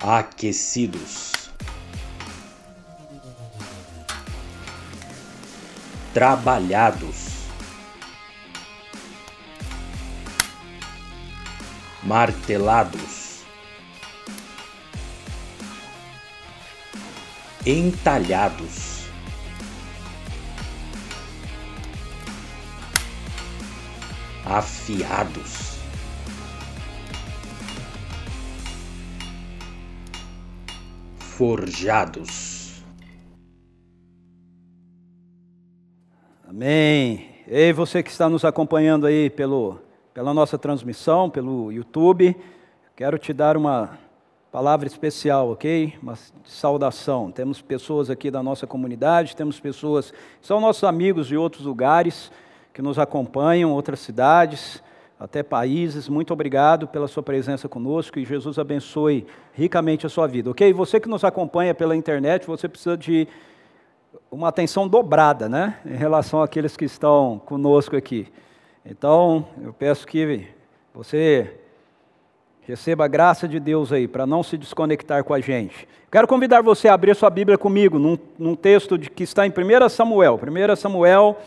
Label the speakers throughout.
Speaker 1: aquecidos, trabalhados, martelados, entalhados. Afiados. Forjados.
Speaker 2: Amém. Ei, você que está nos acompanhando aí pelo, pela nossa transmissão, pelo YouTube, quero te dar uma palavra especial, ok? Uma saudação. Temos pessoas aqui da nossa comunidade, temos pessoas que são nossos amigos de outros lugares que nos acompanham, outras cidades até países. Muito obrigado pela sua presença conosco e Jesus abençoe ricamente a sua vida, ok? Você que nos acompanha pela internet, você precisa de uma atenção dobrada, né? Em relação àqueles que estão conosco aqui. Então, eu peço que você receba a graça de Deus aí, para não se desconectar com a gente. Quero convidar você a abrir sua Bíblia comigo, num, num texto de, que está em 1 Samuel. 1 Samuel,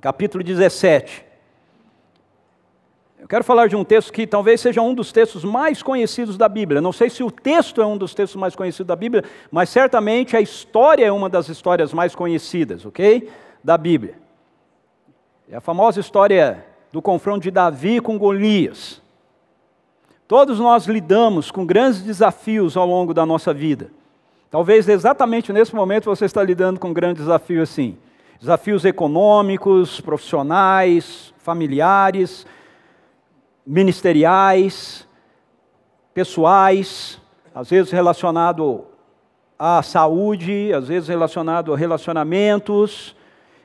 Speaker 2: capítulo 17. Eu quero falar de um texto que talvez seja um dos textos mais conhecidos da Bíblia. Não sei se o texto é um dos textos mais conhecidos da Bíblia, mas certamente a história é uma das histórias mais conhecidas, ok? Da Bíblia. É a famosa história do confronto de Davi com Golias. Todos nós lidamos com grandes desafios ao longo da nossa vida. Talvez exatamente nesse momento você está lidando com um grande desafio assim. Desafios econômicos, profissionais, familiares, ministeriais, pessoais, às vezes relacionado à saúde, às vezes relacionado a relacionamentos.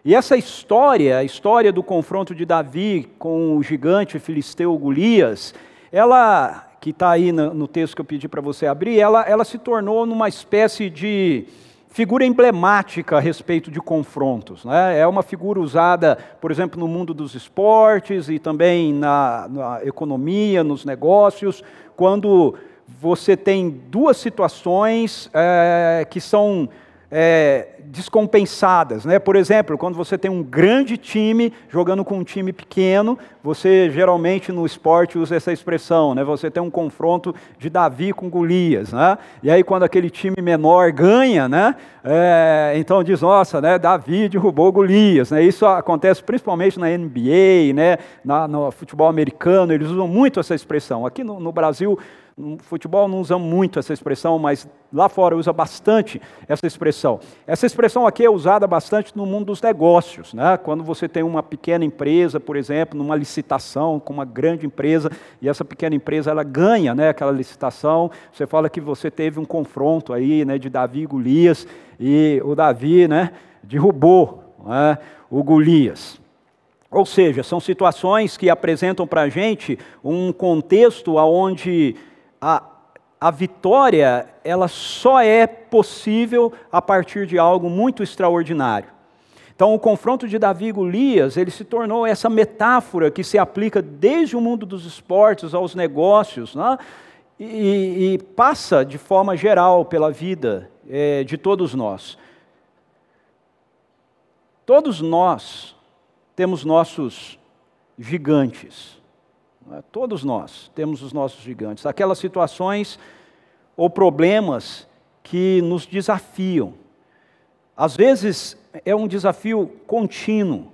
Speaker 2: E essa história, a história do confronto de Davi com o gigante filisteu Golias, ela, que está aí no, texto que eu pedi para você abrir, ela, ela se tornou numa espécie de figura emblemática a respeito de confrontos. Né? É uma figura usada, por exemplo, no mundo dos esportes e também na, na economia, nos negócios, quando você tem duas situações é, que são é, descompensadas. Né? Por exemplo, quando você tem um grande time jogando com um time pequeno, você geralmente no esporte usa essa expressão, né? você tem um confronto de Davi com Golias. Né? E aí quando aquele time menor ganha, né? É, então diz, nossa, né? Davi derrubou Golias. Né? Isso acontece principalmente na NBA, né? Na, no futebol americano, eles usam muito essa expressão. Aqui no, no Brasil no futebol não usa muito essa expressão, mas lá fora usa bastante essa expressão. Essa expressão aqui é usada bastante no mundo dos negócios. Né? Quando você tem uma pequena empresa, por exemplo, numa licitação com uma grande empresa, e essa pequena empresa ela ganha né, aquela licitação, você fala que você teve um confronto aí né, de Davi e Golias, e o Davi né, derrubou né, o Golias. Ou seja, são situações que apresentam para a gente um contexto onde a, a vitória ela só é possível a partir de algo muito extraordinário. Então, o confronto de Davi e Golias, ele se tornou essa metáfora que se aplica desde o mundo dos esportes aos negócios, né? e, e, passa de forma geral pela vida é, de todos nós. Todos nós temos nossos gigantes. É? Todos nós temos os nossos gigantes, aquelas situações ou problemas que nos desafiam. Às vezes é um desafio contínuo,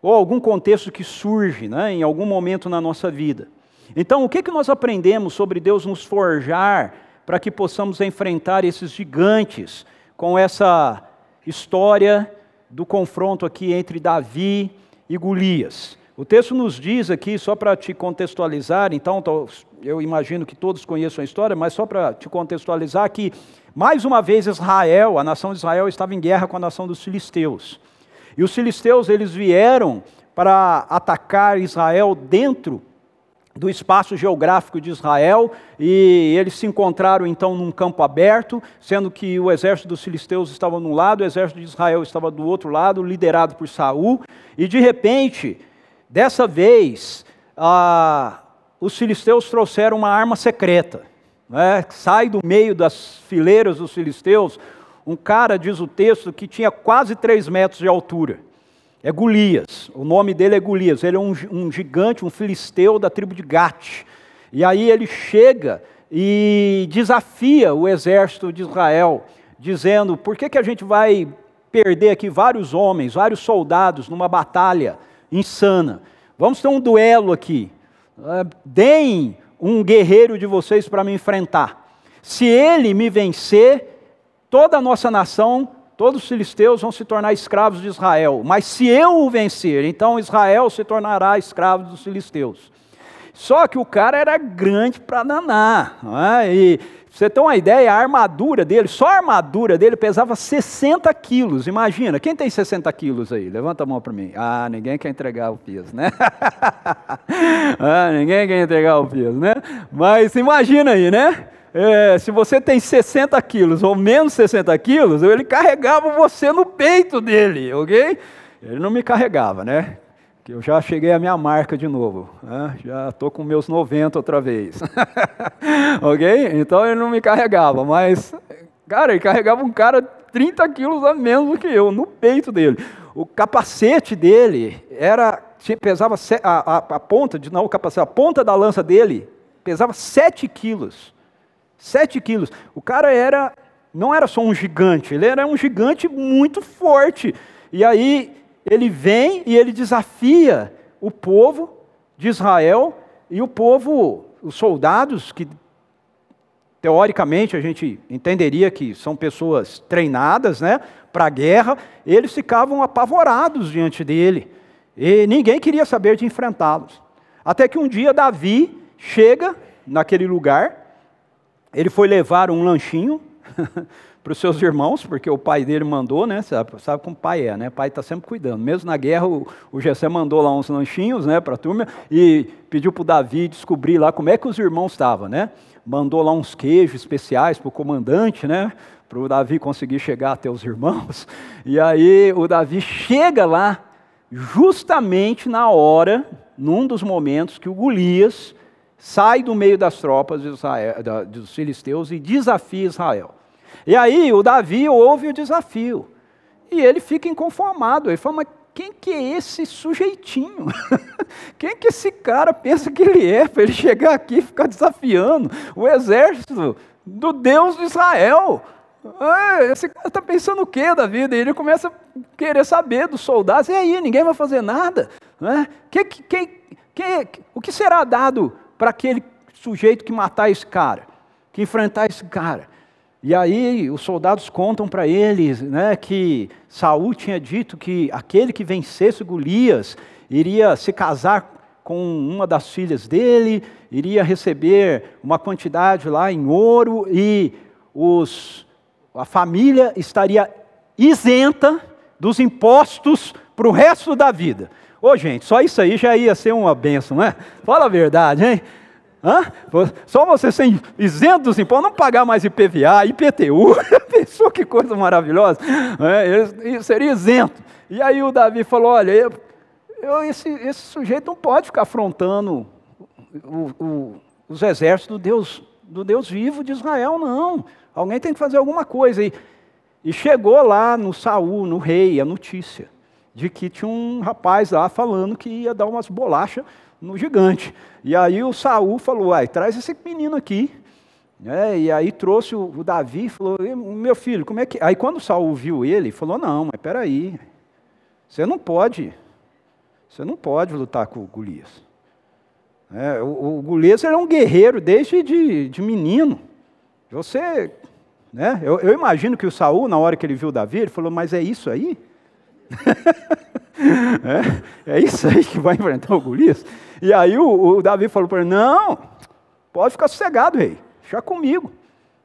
Speaker 2: ou algum contexto que surge né, em algum momento na nossa vida. Então, o que, que nós aprendemos sobre Deus nos forjar para que possamos enfrentar esses gigantes com essa história do confronto aqui entre Davi e Golias? O texto nos diz aqui, só para te contextualizar, então eu imagino que todos conheçam a história, mas só para te contextualizar que, mais uma vez, Israel, a nação de Israel estava em guerra com a nação dos filisteus. E os filisteus, eles vieram para atacar Israel dentro do espaço geográfico de Israel, e eles se encontraram então num campo aberto, sendo que o exército dos filisteus estava num lado, o exército de Israel estava do outro lado, liderado por Saul, e de repente Dessa vez, ah, os filisteus trouxeram uma arma secreta. né, sai do meio das fileiras dos filisteus, um cara, diz o texto, que tinha quase três metros de altura. É Golias, o nome dele é Golias, ele é um, um gigante, um filisteu da tribo de Gate. E aí ele chega e desafia o exército de Israel, dizendo: por que, que a gente vai perder aqui vários homens, vários soldados numa batalha insana? Vamos ter um duelo aqui. Uh, deem um guerreiro de vocês para me enfrentar. Se ele me vencer, toda a nossa nação todos os filisteus vão se tornar escravos de Israel. Mas se eu o vencer, então Israel se tornará escravo dos filisteus. Só que o cara era grande para danar. É? E você tem uma ideia, a armadura dele, só a armadura dele pesava 60 quilos. Imagina, quem tem 60 quilos aí? Levanta a mão para mim. Ah, ninguém quer entregar o peso, né? ah, ninguém quer entregar o peso, né? Mas imagina aí, né? é, se você tem 60 quilos ou menos 60 quilos, ele carregava você no peito dele, ok? Ele não me carregava, né? Que eu já cheguei à minha marca de novo, né? já estou com meus 90 outra vez, ok? Então ele não me carregava, mas, cara, ele carregava um cara 30 quilos a menos do que eu, no peito dele. O capacete dele era, pesava, a, a, a ponta, não o capacete, a ponta da lança dele pesava 7 quilos. Sete quilos. O cara era, não era só um gigante, ele era um gigante muito forte. E aí ele vem e ele desafia o povo de Israel e o povo, os soldados que teoricamente a gente entenderia que são pessoas treinadas, né, para a guerra, eles ficavam apavorados diante dele. E ninguém queria saber de enfrentá-los. Até que um dia Davi chega naquele lugar ele foi levar um lanchinho para os seus irmãos, porque o pai dele mandou, né? Sabe, sabe como pai é, né? O pai está sempre cuidando. Mesmo na guerra, o, o Gessé mandou lá uns lanchinhos, né, para a turma e pediu para o Davi descobrir lá como é que os irmãos estavam, né? Mandou lá uns queijos especiais para o comandante, né? Para o Davi conseguir chegar até os irmãos. E aí o Davi chega lá, justamente na hora, num dos momentos que o Golias sai do meio das tropas de Israel, dos filisteus e desafia Israel. E aí o Davi ouve o desafio. E ele fica inconformado. Ele fala, mas quem que é esse sujeitinho? quem que esse cara pensa que ele é para ele chegar aqui e ficar desafiando o exército do Deus de Israel? Ah, esse cara está pensando o que da vida? E ele começa a querer saber dos soldados. E aí, ninguém vai fazer nada? Né? Que, que, que, o que será dado para aquele sujeito que matar esse cara, que enfrentar esse cara. E aí os soldados contam para eles né, que Saul tinha dito que aquele que vencesse Golias iria se casar com uma das filhas dele, iria receber uma quantidade lá em ouro e os, a família estaria isenta dos impostos para o resto da vida. Ô, gente, só isso aí já ia ser uma benção, não é? Fala a verdade, hein? Hã? Só você ser isento dos impostos, não pagar mais IPVA, IPTU. Pensou que coisa maravilhosa? É, seria isento. E aí o Davi falou: olha, eu, esse, esse, sujeito não pode ficar afrontando o, o, os exércitos do Deus, do Deus vivo de Israel, não. Alguém tem que fazer alguma coisa. E, e chegou lá no Saul, no rei, a notícia de que tinha um rapaz lá falando que ia dar umas bolachas no gigante. E aí o Saul falou: Ai, traz esse menino aqui. É, e aí trouxe o, Davi e falou: Meu filho, como é que. Aí quando Saul viu ele, falou: Não, mas peraí, você não pode, você não pode lutar com o Golias. É, o, o Golias era um guerreiro desde de, de menino. Você, né? Eu, eu imagino que o Saul, na hora que ele viu o Davi, ele falou: Mas é isso aí? é, é, isso aí que vai enfrentar o Golias? E aí o, o Davi falou para ele: Não, pode ficar sossegado, rei, deixa comigo.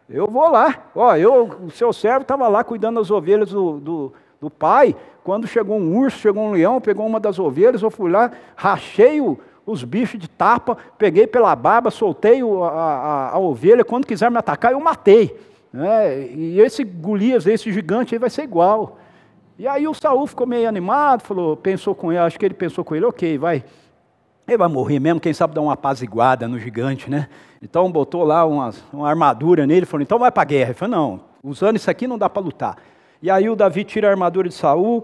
Speaker 2: Eu vou lá. Ó, eu, o seu servo estava lá cuidando das ovelhas do, do, do, pai. Quando chegou um urso, chegou um leão, pegou uma das ovelhas, eu fui lá, rachei o, os bichos de tapa, peguei pela barba, soltei a, a, a, ovelha. Quando quiser me atacar, eu matei. É, e esse Golias, esse gigante aí vai ser igual. E aí o Saul ficou meio animado, falou, pensou com ele, acho que ele pensou com ele, ok, vai, Ele vai morrer mesmo, quem sabe dar uma apaziguada no gigante, né? Então botou lá uma, uma armadura nele, falou, então vai para a guerra. Ele falou, não, usando isso aqui não dá para lutar. E aí o Davi tira a armadura de Saul,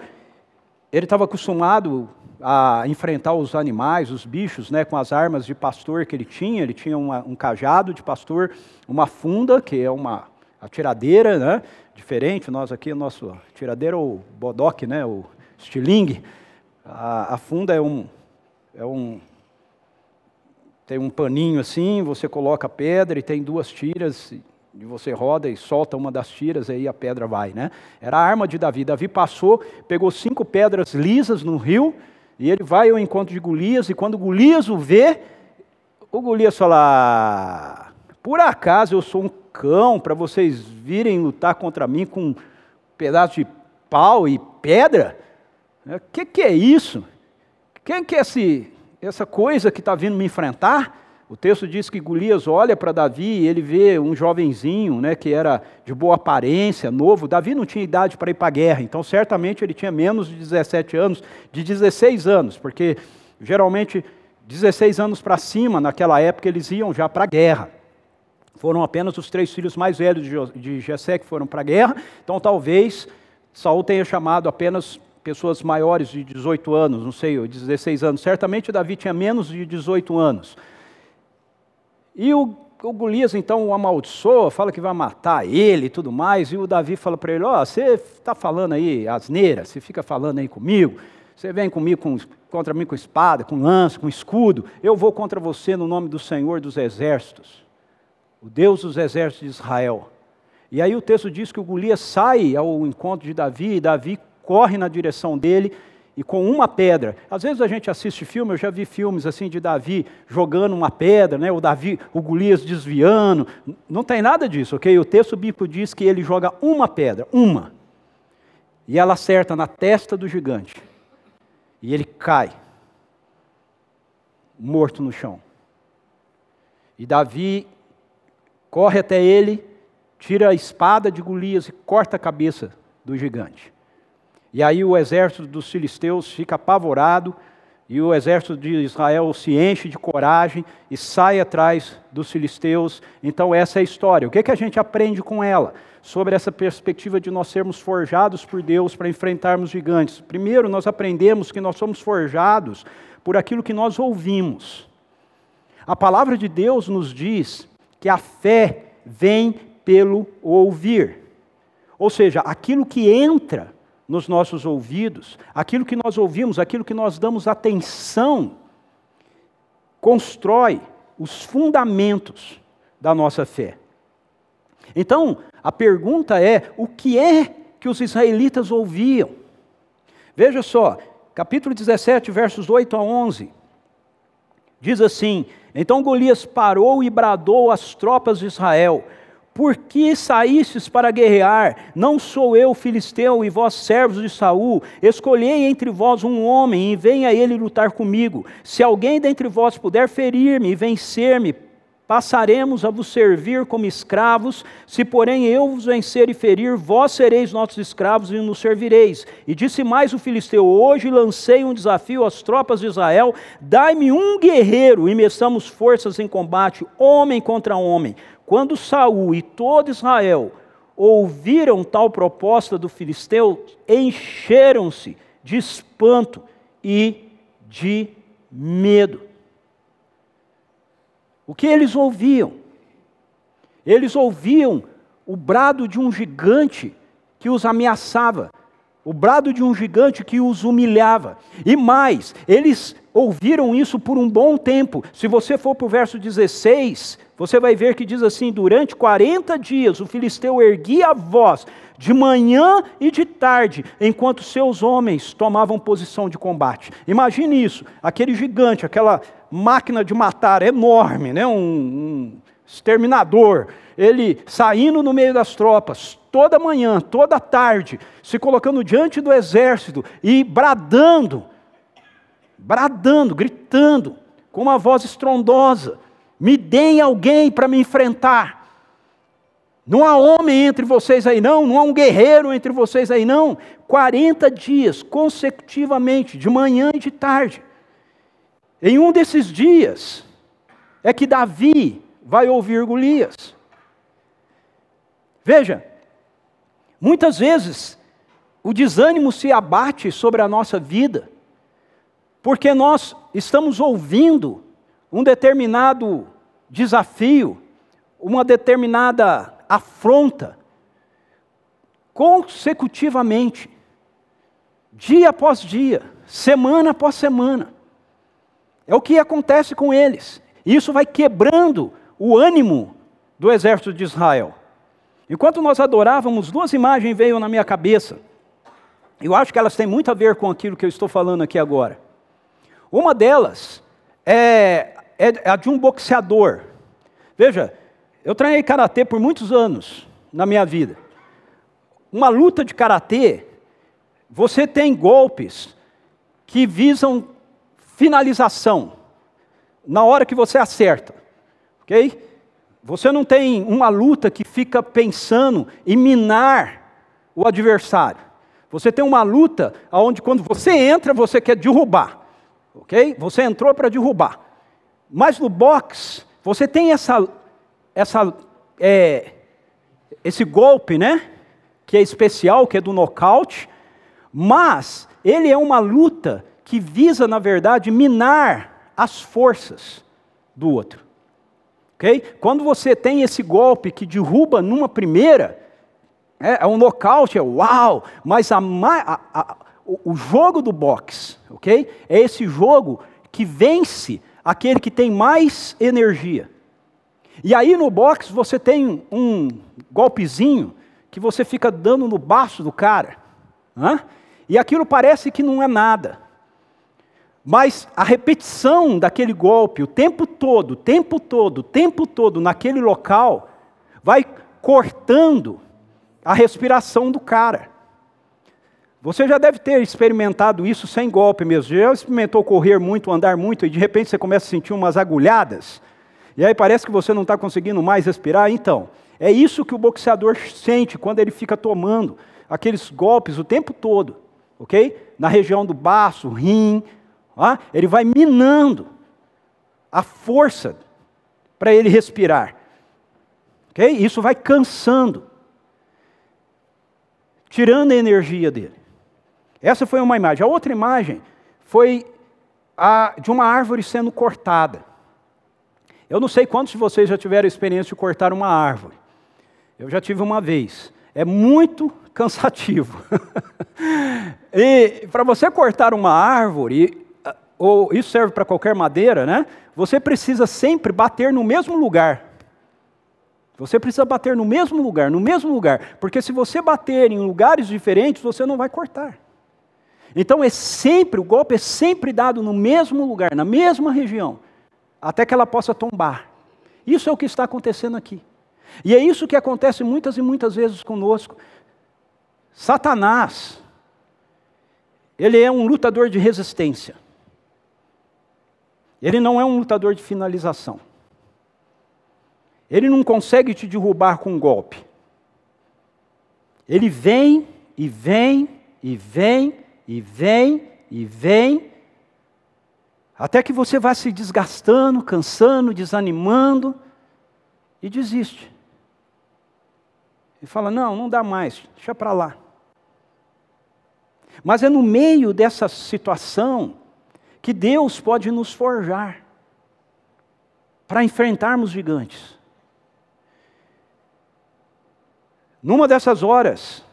Speaker 2: ele estava acostumado a enfrentar os animais, os bichos, né, com as armas de pastor que ele tinha. Ele tinha uma, um cajado de pastor, uma funda, que é uma atiradeira, né, diferente. Nós aqui, nosso tiradeira é o bodoque, né, o estilingue. A, a funda é um, é um, tem um paninho assim, você coloca a pedra e tem duas tiras e você roda e solta uma das tiras, aí a pedra vai, né? Era a arma de Davi. Davi passou, pegou cinco pedras lisas no rio, e ele vai ao encontro de Golias, e quando Golias o vê, o Golias fala: Por acaso eu sou um cão para vocês virem lutar contra mim com um pedaço de pau e pedra? O que, que é isso? Quem que é esse, essa coisa que está vindo me enfrentar? O texto diz que Golias olha para Davi e ele vê um jovenzinho, né, que era de boa aparência, novo. Davi não tinha idade para ir para a guerra, então certamente ele tinha menos de 17 anos, de 16 anos, porque geralmente 16 anos para cima, naquela época, eles iam já para a guerra. Foram apenas os três filhos mais velhos de Jessé que foram para a guerra, então talvez Saul tenha chamado apenas pessoas maiores de 18 anos, não sei, 16 anos. Certamente Davi tinha menos de 18 anos. E o, o Golias então o amaldiçoa, fala que vai matar ele e tudo mais, e o Davi fala para ele, ó, oh, você está falando aí asneira, você fica falando aí comigo, você vem comigo com, contra mim com espada, com lança, com escudo, eu vou contra você no nome do Senhor dos Exércitos, o Deus dos Exércitos de Israel. E aí o texto diz que o Golias sai ao encontro de Davi, e Davi corre na direção dele, e com uma pedra. Às vezes a gente assiste filme, eu já vi filmes assim de Davi jogando uma pedra, né? o Davi, o Golias desviando. Não tem nada disso, ok? O texto bíblico diz que ele joga uma pedra, uma. E ela acerta na testa do gigante. E ele cai, morto no chão. E Davi corre até ele, tira a espada de Golias e corta a cabeça do gigante. E aí o exército dos filisteus fica apavorado, e o exército de Israel se enche de coragem e sai atrás dos filisteus. Então, essa é a história. O que, é que a gente aprende com ela? Sobre essa perspectiva de nós sermos forjados por Deus para enfrentarmos gigantes. Primeiro, nós aprendemos que nós somos forjados por aquilo que nós ouvimos. A palavra de Deus nos diz que a fé vem pelo ouvir. Ou seja, aquilo que entra nos nossos ouvidos, aquilo que nós ouvimos, aquilo que nós damos atenção, constrói os fundamentos da nossa fé. Então, a pergunta é: o que é que os israelitas ouviam? Veja só, capítulo 17, versos 8 a 11. Diz assim: Então Golias parou e bradou às tropas de Israel: por que saístes para guerrear? Não sou eu filisteu e vós servos de Saul. Escolhei entre vós um homem e venha ele lutar comigo. Se alguém dentre vós puder ferir-me e vencer-me, passaremos a vos servir como escravos. Se, porém, eu vos vencer e ferir, vós sereis nossos escravos e nos servireis. E disse mais o filisteu: Hoje lancei um desafio às tropas de Israel: dai-me um guerreiro e meçamos forças em combate, homem contra homem. Quando Saul e todo Israel ouviram tal proposta do filisteu, encheram-se de espanto e de medo. O que eles ouviam? Eles ouviam o brado de um gigante que os ameaçava, o brado de um gigante que os humilhava. E mais, eles ouviram isso por um bom tempo. Se você for para o verso 16, você vai ver que diz assim: durante 40 dias o filisteu erguia a voz, de manhã e de tarde, enquanto seus homens tomavam posição de combate. Imagine isso: aquele gigante, aquela máquina de matar enorme, né? um, um exterminador, ele saindo no meio das tropas, toda manhã, toda tarde, se colocando diante do exército e bradando, bradando, gritando, com uma voz estrondosa: Me deem alguém para me enfrentar. Não há homem entre vocês aí não, não há um guerreiro entre vocês aí não. 40 dias consecutivamente, de manhã e de tarde. Em um desses dias é que Davi vai ouvir Golias. Veja, muitas vezes o desânimo se abate sobre a nossa vida, porque nós estamos ouvindo um determinado desafio, uma determinada afronta, consecutivamente, dia após dia, semana após semana. É o que acontece com eles. Isso vai quebrando o ânimo do exército de Israel. Enquanto nós adorávamos, duas imagens veio na minha cabeça. Eu acho que elas têm muito a ver com aquilo que eu estou falando aqui agora. Uma delas é, é a de um boxeador. Veja, eu treinei karatê por muitos anos na minha vida. Uma luta de karatê, você tem golpes que visam finalização na hora que você acerta, ok? Você não tem uma luta que fica pensando em minar o adversário. Você tem uma luta onde quando você entra, você quer derrubar. Ok? Você entrou para derrubar. Mas no box, você tem essa, essa, é, esse golpe, né? Que é especial, que é do nocaute. Mas ele é uma luta que visa, na verdade, minar as forças do outro. Ok? Quando você tem esse golpe que derruba numa primeira, é, é um nocaute, é uau, mas a, a, a, o jogo do boxe, ok? É esse jogo que vence aquele que tem mais energia. E aí no boxe você tem um golpezinho que você fica dando no baço do cara, né? e aquilo parece que não é nada. Mas a repetição daquele golpe, o tempo todo, o tempo todo, o tempo todo naquele local, vai cortando a respiração do cara. Você já deve ter experimentado isso sem golpe mesmo. Já experimentou correr muito, andar muito, e de repente você começa a sentir umas agulhadas, e aí parece que você não está conseguindo mais respirar? Então, é isso que o boxeador sente quando ele fica tomando aqueles golpes o tempo todo, ok? Na região do baço, rim, ah, ele vai minando a força para ele respirar. Ok? Isso vai cansando, tirando a energia dele. Essa foi uma imagem. A outra imagem foi a de uma árvore sendo cortada. Eu não sei quantos de vocês já tiveram a experiência de cortar uma árvore. Eu já tive uma vez. É muito cansativo. e para você cortar uma árvore, ou isso serve para qualquer madeira, né? Você precisa sempre bater no mesmo lugar. Você precisa bater no mesmo lugar, no mesmo lugar, porque se você bater em lugares diferentes, você não vai cortar. Então é sempre, o golpe é sempre dado no mesmo lugar, na mesma região, até que ela possa tombar. Isso é o que está acontecendo aqui. E é isso que acontece muitas e muitas vezes conosco. Satanás, ele é um lutador de resistência. Ele não é um lutador de finalização. Ele não consegue te derrubar com um golpe. Ele vem e vem e vem e vem e vem, até que você vai se desgastando, cansando, desanimando e desiste. E fala: não, não dá mais, deixa para lá. Mas é no meio dessa situação que Deus pode nos forjar para enfrentarmos gigantes. Numa dessas horas,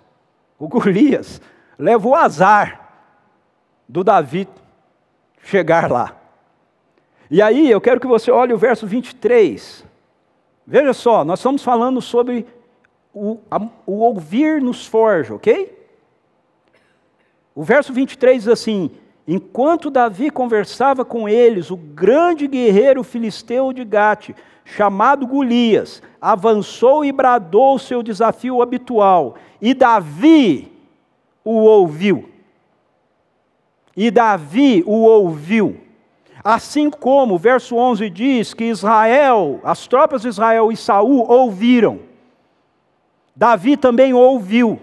Speaker 2: o Golias leva o azar do Davi chegar lá. E aí eu quero que você olhe o verso 23. Veja só, nós estamos falando sobre o, a, o ouvir nos forja, ok? O verso 23 diz assim: Enquanto Davi conversava com eles, o grande guerreiro filisteu de Gate, chamado Golias, avançou e bradou o seu desafio habitual. E Davi o ouviu. E Davi o ouviu. Assim como o verso 11 diz que Israel, as tropas de Israel e Saul ouviram. Davi também ouviu.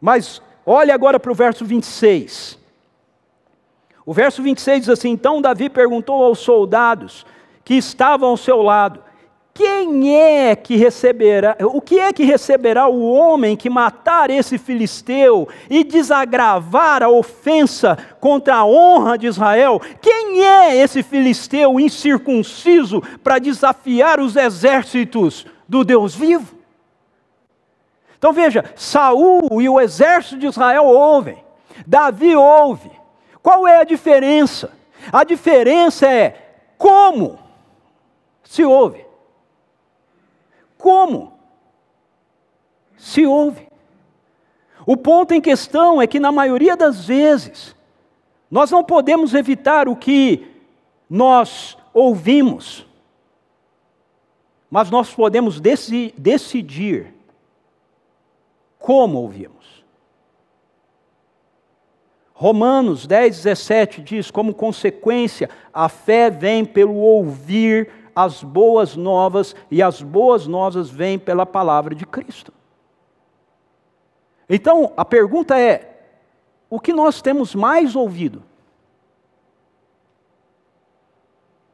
Speaker 2: Mas olhe agora para o verso 26. O verso 26 diz assim: Então Davi perguntou aos soldados que estavam ao seu lado: quem é que receberá, o que é que receberá o homem que matar esse filisteu e desagravar a ofensa contra a honra de Israel? Quem é esse filisteu incircunciso para desafiar os exércitos do Deus vivo? Então veja, Saul e o exército de Israel ouvem, Davi ouve. Qual é a diferença? A diferença é como se ouve. Como se ouve. O ponto em questão é que, na maioria das vezes, nós não podemos evitar o que nós ouvimos, mas nós podemos decidir como ouvimos. Romanos 10, 17 diz: como consequência, a fé vem pelo ouvir as boas novas, e as boas novas vêm pela palavra de Cristo. Então, a pergunta é: o que nós temos mais ouvido?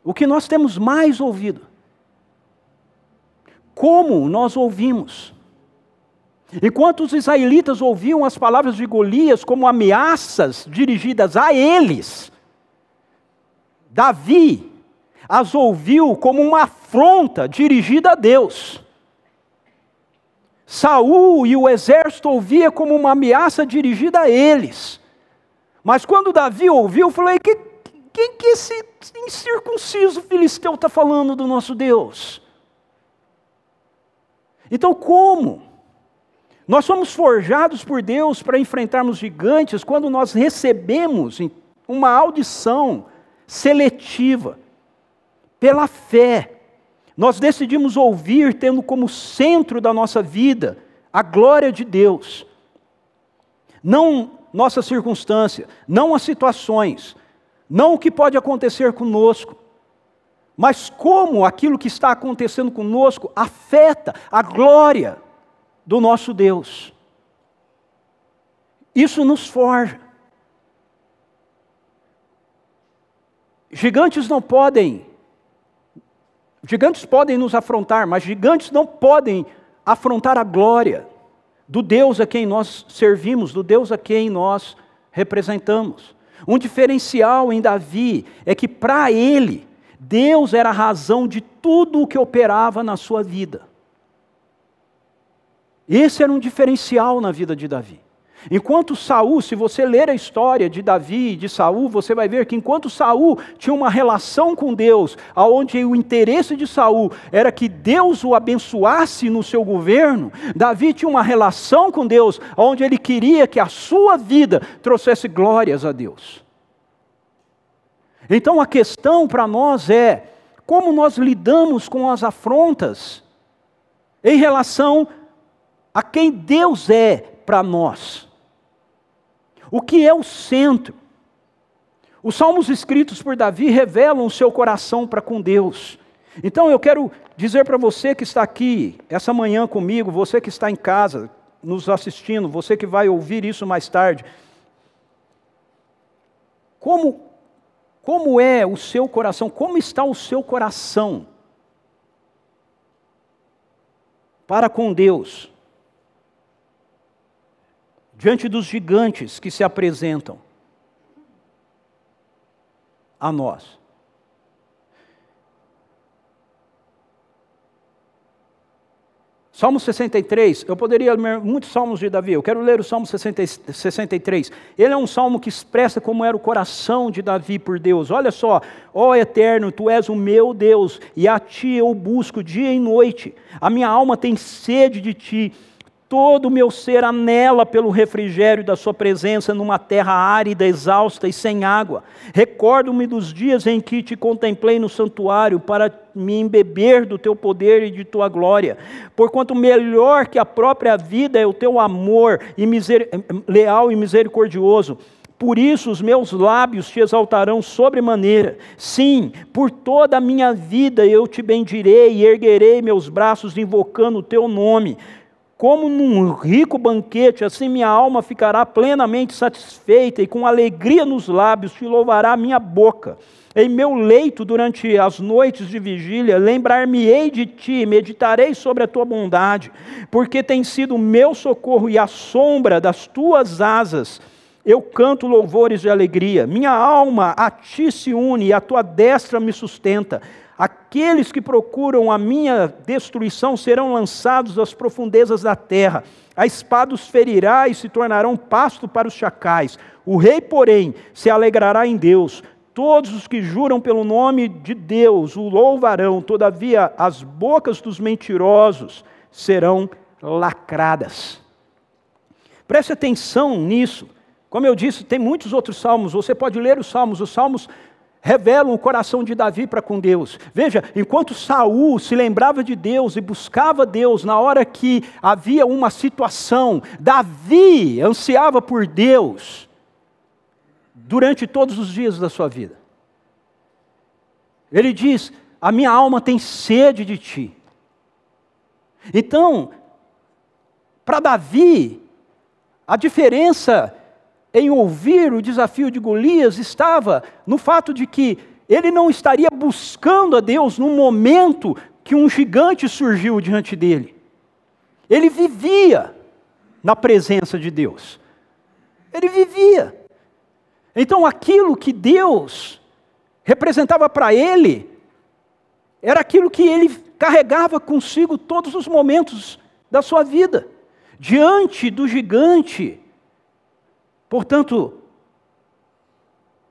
Speaker 2: O que nós temos mais ouvido? Como nós ouvimos? Enquanto os israelitas ouviam as palavras de Golias como ameaças dirigidas a eles, Davi as ouviu como uma afronta dirigida a Deus. Saul e o exército ouvia como uma ameaça dirigida a eles. Mas quando Davi ouviu, falou: que, quem que esse incircunciso filisteu está falando do nosso Deus? Então, como? Nós somos forjados por Deus para enfrentarmos gigantes quando nós recebemos uma audição seletiva, pela fé. Nós decidimos ouvir tendo como centro da nossa vida a glória de Deus. Não nossa circunstância, não as situações, não o que pode acontecer conosco, mas como aquilo que está acontecendo conosco afeta a glória do nosso Deus. Isso nos forja. Gigantes não podem, gigantes podem nos afrontar, mas gigantes não podem afrontar a glória do Deus a quem nós servimos, do Deus a quem nós representamos. Um diferencial em Davi é que para ele, Deus era a razão de tudo o que operava na sua vida. Esse era um diferencial na vida de Davi. Enquanto Saul, se você ler a história de Davi e de Saul, você vai ver que enquanto Saul tinha uma relação com Deus, aonde o interesse de Saul era que Deus o abençoasse no seu governo, Davi tinha uma relação com Deus, onde ele queria que a sua vida trouxesse glórias a Deus. Então a questão para nós é como nós lidamos com as afrontas em relação a quem Deus é para nós. O que é o centro? Os salmos escritos por Davi revelam o seu coração para com Deus. Então eu quero dizer para você que está aqui essa manhã comigo, você que está em casa nos assistindo, você que vai ouvir isso mais tarde, como como é o seu coração? Como está o seu coração para com Deus? Diante dos gigantes que se apresentam a nós. Salmo 63, eu poderia ler muitos salmos de Davi, eu quero ler o Salmo 63. Ele é um salmo que expressa como era o coração de Davi por Deus. Olha só, ó Eterno, tu és o meu Deus, e a ti eu busco dia e noite. A minha alma tem sede de ti Todo o meu ser anela pelo refrigério da Sua presença numa terra árida, exausta e sem água. Recordo-me dos dias em que te contemplei no santuário para me embeber do teu poder e de tua glória. Porquanto melhor que a própria vida é o teu amor e miser... leal e misericordioso. Por isso os meus lábios te exaltarão sobremaneira. Sim, por toda a minha vida eu te bendirei e erguerei meus braços invocando o teu nome. Como num rico banquete, assim minha alma ficará plenamente satisfeita e com alegria nos lábios te louvará a minha boca. Em meu leito, durante as noites de vigília, lembrar-me-ei de ti, meditarei sobre a tua bondade, porque tem sido o meu socorro e a sombra das tuas asas. Eu canto louvores de alegria. Minha alma a ti se une e a tua destra me sustenta. Aqueles que procuram a minha destruição serão lançados às profundezas da terra. A espada os ferirá e se tornarão pasto para os chacais. O rei, porém, se alegrará em Deus. Todos os que juram pelo nome de Deus o louvarão. Todavia, as bocas dos mentirosos serão lacradas. Preste atenção nisso. Como eu disse, tem muitos outros salmos. Você pode ler os salmos. Os salmos revelam o coração de Davi para com Deus. Veja, enquanto Saul se lembrava de Deus e buscava Deus na hora que havia uma situação, Davi ansiava por Deus durante todos os dias da sua vida. Ele diz: "A minha alma tem sede de ti". Então, para Davi, a diferença em ouvir o desafio de Golias estava no fato de que ele não estaria buscando a Deus no momento que um gigante surgiu diante dele. Ele vivia na presença de Deus. Ele vivia. Então aquilo que Deus representava para ele era aquilo que ele carregava consigo todos os momentos da sua vida. Diante do gigante, Portanto,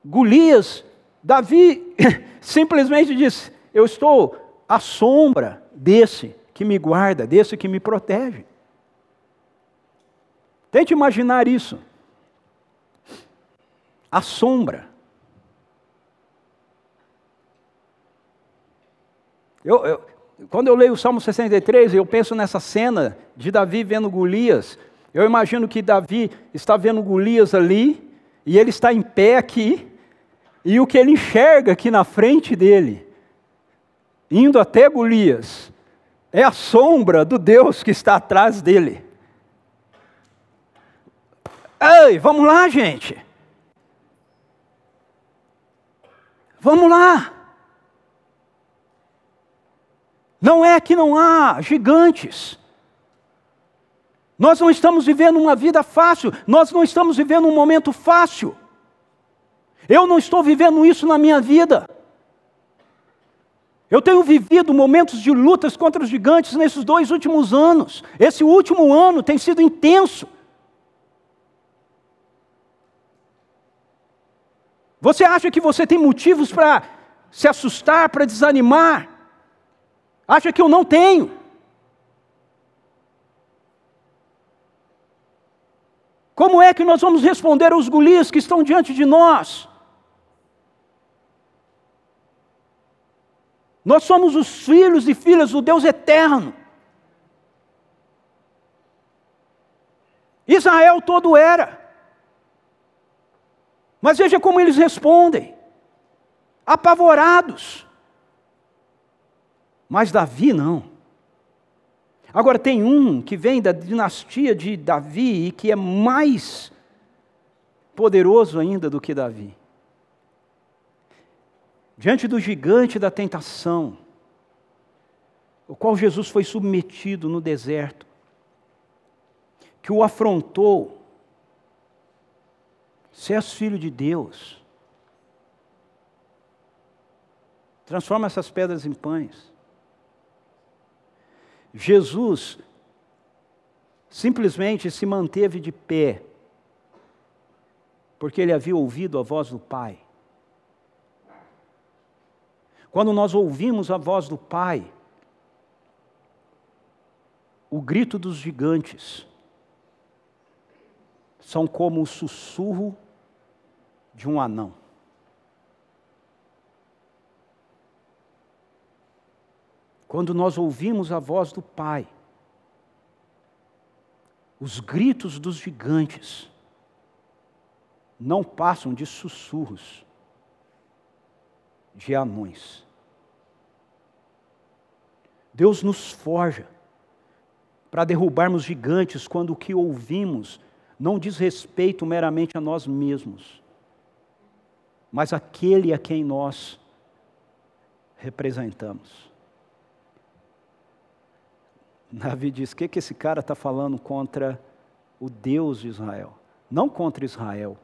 Speaker 2: Golias, Davi simplesmente disse: Eu estou à sombra desse que me guarda, desse que me protege. Tente imaginar isso. A sombra. Eu, eu, quando eu leio o Salmo 63, eu penso nessa cena de Davi vendo Golias eu imagino que Davi está vendo Golias ali, e ele está em pé aqui, e o que ele enxerga aqui na frente dele, indo até Golias, é a sombra do Deus que está atrás dele. Ei, vamos lá, gente. Vamos lá. Não é que não há gigantes. Nós não estamos vivendo uma vida fácil, nós não estamos vivendo um momento fácil. Eu não estou vivendo isso na minha vida. Eu tenho vivido momentos de lutas contra os gigantes nesses dois últimos anos. Esse último ano tem sido intenso. Você acha que você tem motivos para se assustar, para desanimar? Acha que eu não tenho? Como é que nós vamos responder aos Golias que estão diante de nós? Nós somos os filhos e filhas do Deus eterno. Israel todo era. Mas veja como eles respondem: apavorados. Mas Davi não. Agora, tem um que vem da dinastia de Davi e que é mais poderoso ainda do que Davi. Diante do gigante da tentação, o qual Jesus foi submetido no deserto, que o afrontou, se és filho de Deus, transforma essas pedras em pães. Jesus simplesmente se manteve de pé, porque ele havia ouvido a voz do Pai. Quando nós ouvimos a voz do Pai, o grito dos gigantes são como o sussurro de um anão. Quando nós ouvimos a voz do Pai, os gritos dos gigantes não passam de sussurros de anões. Deus nos forja para derrubarmos gigantes quando o que ouvimos não diz respeito meramente a nós mesmos, mas aquele a quem nós representamos. Davi diz: o que, que esse cara está falando contra o Deus de Israel? Não contra Israel.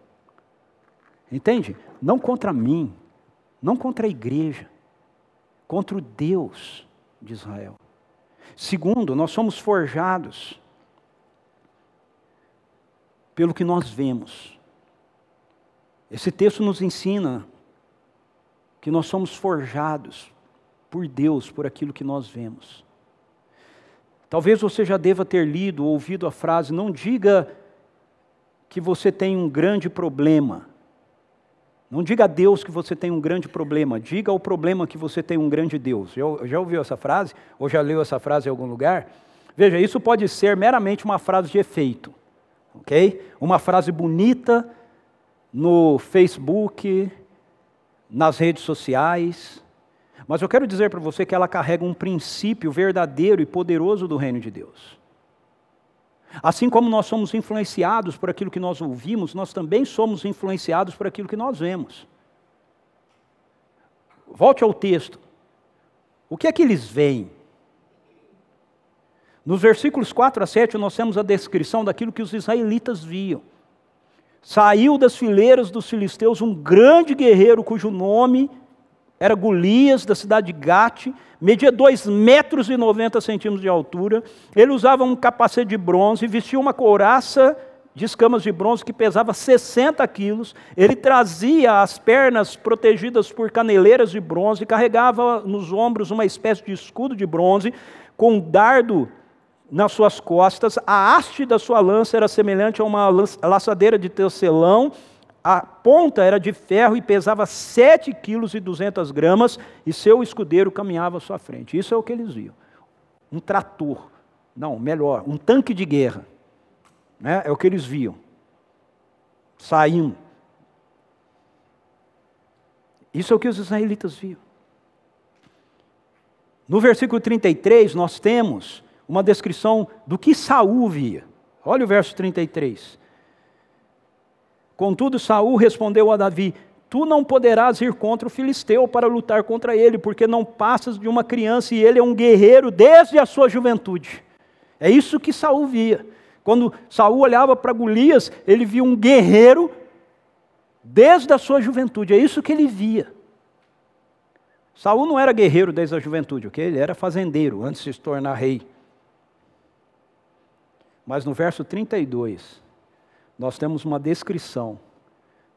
Speaker 2: Entende? Não contra mim, não contra a igreja, contra o Deus de Israel. Segundo, nós somos forjados pelo que nós vemos. Esse texto nos ensina que nós somos forjados por Deus, por aquilo que nós vemos. Talvez você já deva ter lido ou ouvido a frase: não diga que você tem um grande problema. Não diga a Deus que você tem um grande problema, diga ao problema que você tem um grande Deus. Já, já ouviu essa frase? Ou já leu essa frase em algum lugar? Veja, isso pode ser meramente uma frase de efeito, ok? Uma frase bonita no Facebook, nas redes sociais, mas eu quero dizer para você que ela carrega um princípio verdadeiro e poderoso do reino de Deus. Assim como nós somos influenciados por aquilo que nós ouvimos, nós também somos influenciados por aquilo que nós vemos. Volte ao texto. O que é que eles veem? Nos versículos 4 a 7, nós temos a descrição daquilo que os israelitas viam. Saiu das fileiras dos filisteus um grande guerreiro cujo nome era Golias, da cidade de Gate, media 2 metros e 90 centímetros de altura. Ele usava um capacete de bronze, vestia uma couraça de escamas de bronze que pesava 60 quilos. Ele trazia as pernas protegidas por caneleiras de bronze, carregava nos ombros uma espécie de escudo de bronze, com um dardo nas suas costas. A haste da sua lança era semelhante a uma laçadeira de tecelão a ponta era de ferro e pesava 7 quilos e 200 gramas, e seu escudeiro caminhava à sua frente. Isso é o que eles viam. Um trator, não, melhor, um tanque de guerra. Né? É o que eles viam. Saindo. Isso é o que os israelitas viam. No versículo 33, nós temos uma descrição do que Saul via. Olha o verso 33. Contudo, Saul respondeu a Davi: Tu não poderás ir contra o filisteu para lutar contra ele, porque não passas de uma criança e ele é um guerreiro desde a sua juventude. É isso que Saul via. Quando Saul olhava para Golias, ele via um guerreiro desde a sua juventude. É isso que ele via. Saul não era guerreiro desde a juventude, ok? Ele era fazendeiro antes de se tornar rei. Mas no verso 32, nós temos uma descrição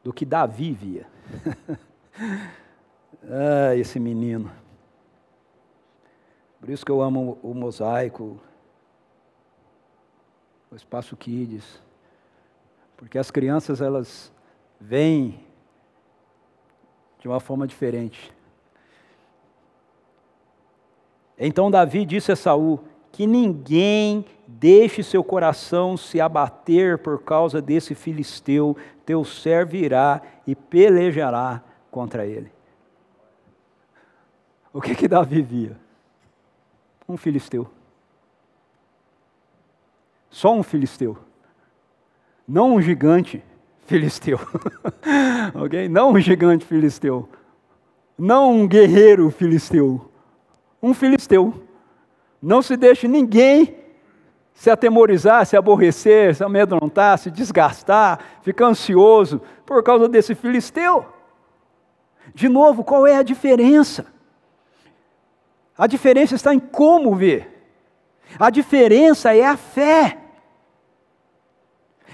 Speaker 2: do que Davi via. ah, esse menino. Por isso que eu amo o mosaico, o espaço Kids, porque as crianças elas vêm de uma forma diferente. Então Davi disse a Saul: que ninguém deixe seu coração se abater por causa desse filisteu, teu servo irá e pelejará contra ele. O que que Davi via? Um filisteu. Só um filisteu. Não um gigante filisteu. ok? Não um gigante filisteu. Não um guerreiro filisteu. Um filisteu. Não se deixe ninguém se atemorizar, se aborrecer, se amedrontar, se desgastar, ficar ansioso por causa desse filisteu. De novo, qual é a diferença? A diferença está em como ver. A diferença é a fé.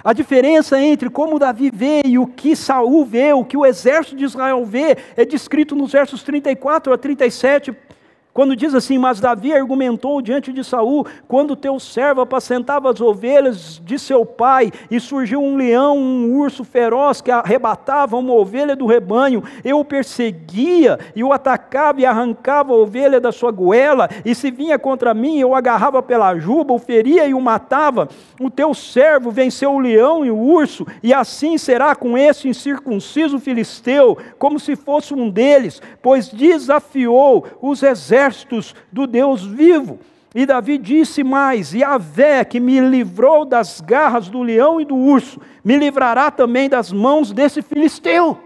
Speaker 2: A diferença entre como Davi vê e o que Saul vê, o que o exército de Israel vê, é descrito nos versos 34 a 37 quando diz assim, mas Davi argumentou diante de Saul, quando teu servo apacentava as ovelhas de seu pai, e surgiu um leão, um urso feroz que arrebatava uma ovelha do rebanho, eu o perseguia e o atacava e arrancava a ovelha da sua goela, e se vinha contra mim, eu o agarrava pela juba, o feria e o matava. O teu servo venceu o leão e o urso, e assim será com esse incircunciso filisteu, como se fosse um deles, pois desafiou os exércitos exércitos do Deus vivo. E Davi disse mais: E a vé que me livrou das garras do leão e do urso, me livrará também das mãos desse filisteu.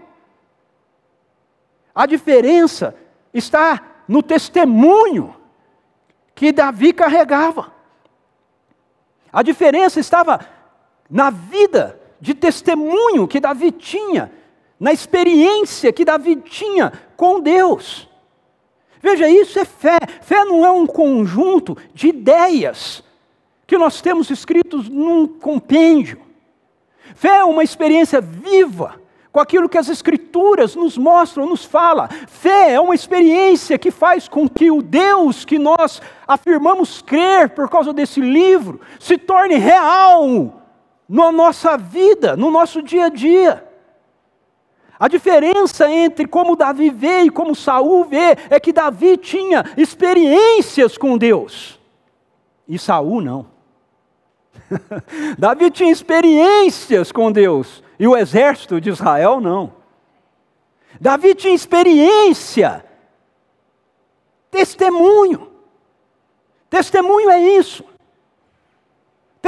Speaker 2: A diferença está no testemunho que Davi carregava. A diferença estava na vida de testemunho que Davi tinha, na experiência que Davi tinha com Deus. Veja, isso é fé. Fé não é um conjunto de ideias que nós temos escritos num compêndio. Fé é uma experiência viva com aquilo que as Escrituras nos mostram, nos fala. Fé é uma experiência que faz com que o Deus que nós afirmamos crer por causa desse livro se torne real na nossa vida, no nosso dia a dia. A diferença entre como Davi vê e como Saul vê é que Davi tinha experiências com Deus e Saul não. Davi tinha experiências com Deus e o exército de Israel não. Davi tinha experiência, testemunho. Testemunho é isso.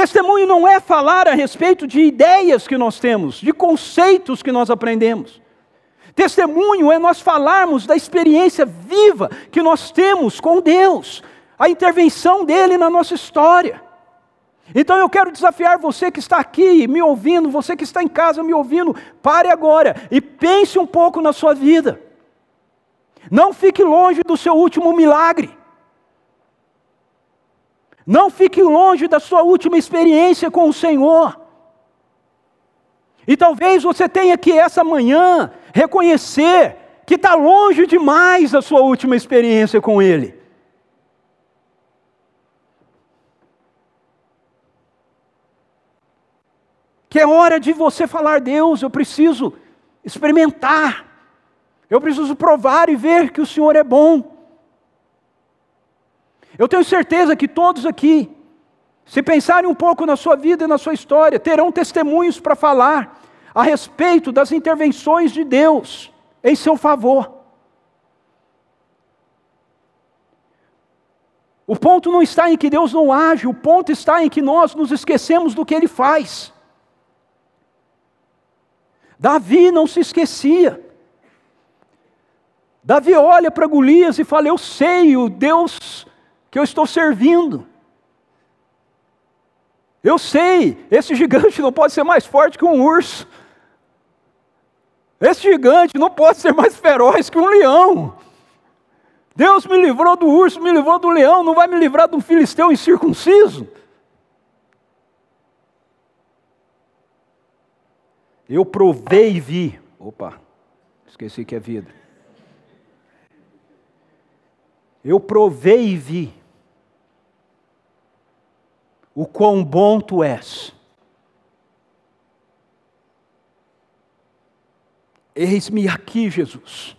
Speaker 2: Testemunho não é falar a respeito de ideias que nós temos, de conceitos que nós aprendemos. Testemunho é nós falarmos da experiência viva que nós temos com Deus, a intervenção dele na nossa história. Então eu quero desafiar você que está aqui me ouvindo, você que está em casa me ouvindo, pare agora e pense um pouco na sua vida. Não fique longe do seu último milagre. Não fique longe da sua última experiência com o Senhor. E talvez você tenha que essa manhã reconhecer que está longe demais a sua última experiência com Ele. Que é hora de você falar, Deus, eu preciso experimentar, eu preciso provar e ver que o Senhor é bom. Eu tenho certeza que todos aqui, se pensarem um pouco na sua vida e na sua história, terão testemunhos para falar a respeito das intervenções de Deus em seu favor. O ponto não está em que Deus não age, o ponto está em que nós nos esquecemos do que Ele faz. Davi não se esquecia. Davi olha para Golias e fala: Eu sei, o Deus que eu estou servindo. Eu sei, esse gigante não pode ser mais forte que um urso. Esse gigante não pode ser mais feroz que um leão. Deus me livrou do urso, me livrou do leão, não vai me livrar de um filisteu incircunciso? Eu provei e vi. Opa, esqueci que é vidro. Eu provei e vi o quão bom tu és. Eis-me aqui, Jesus.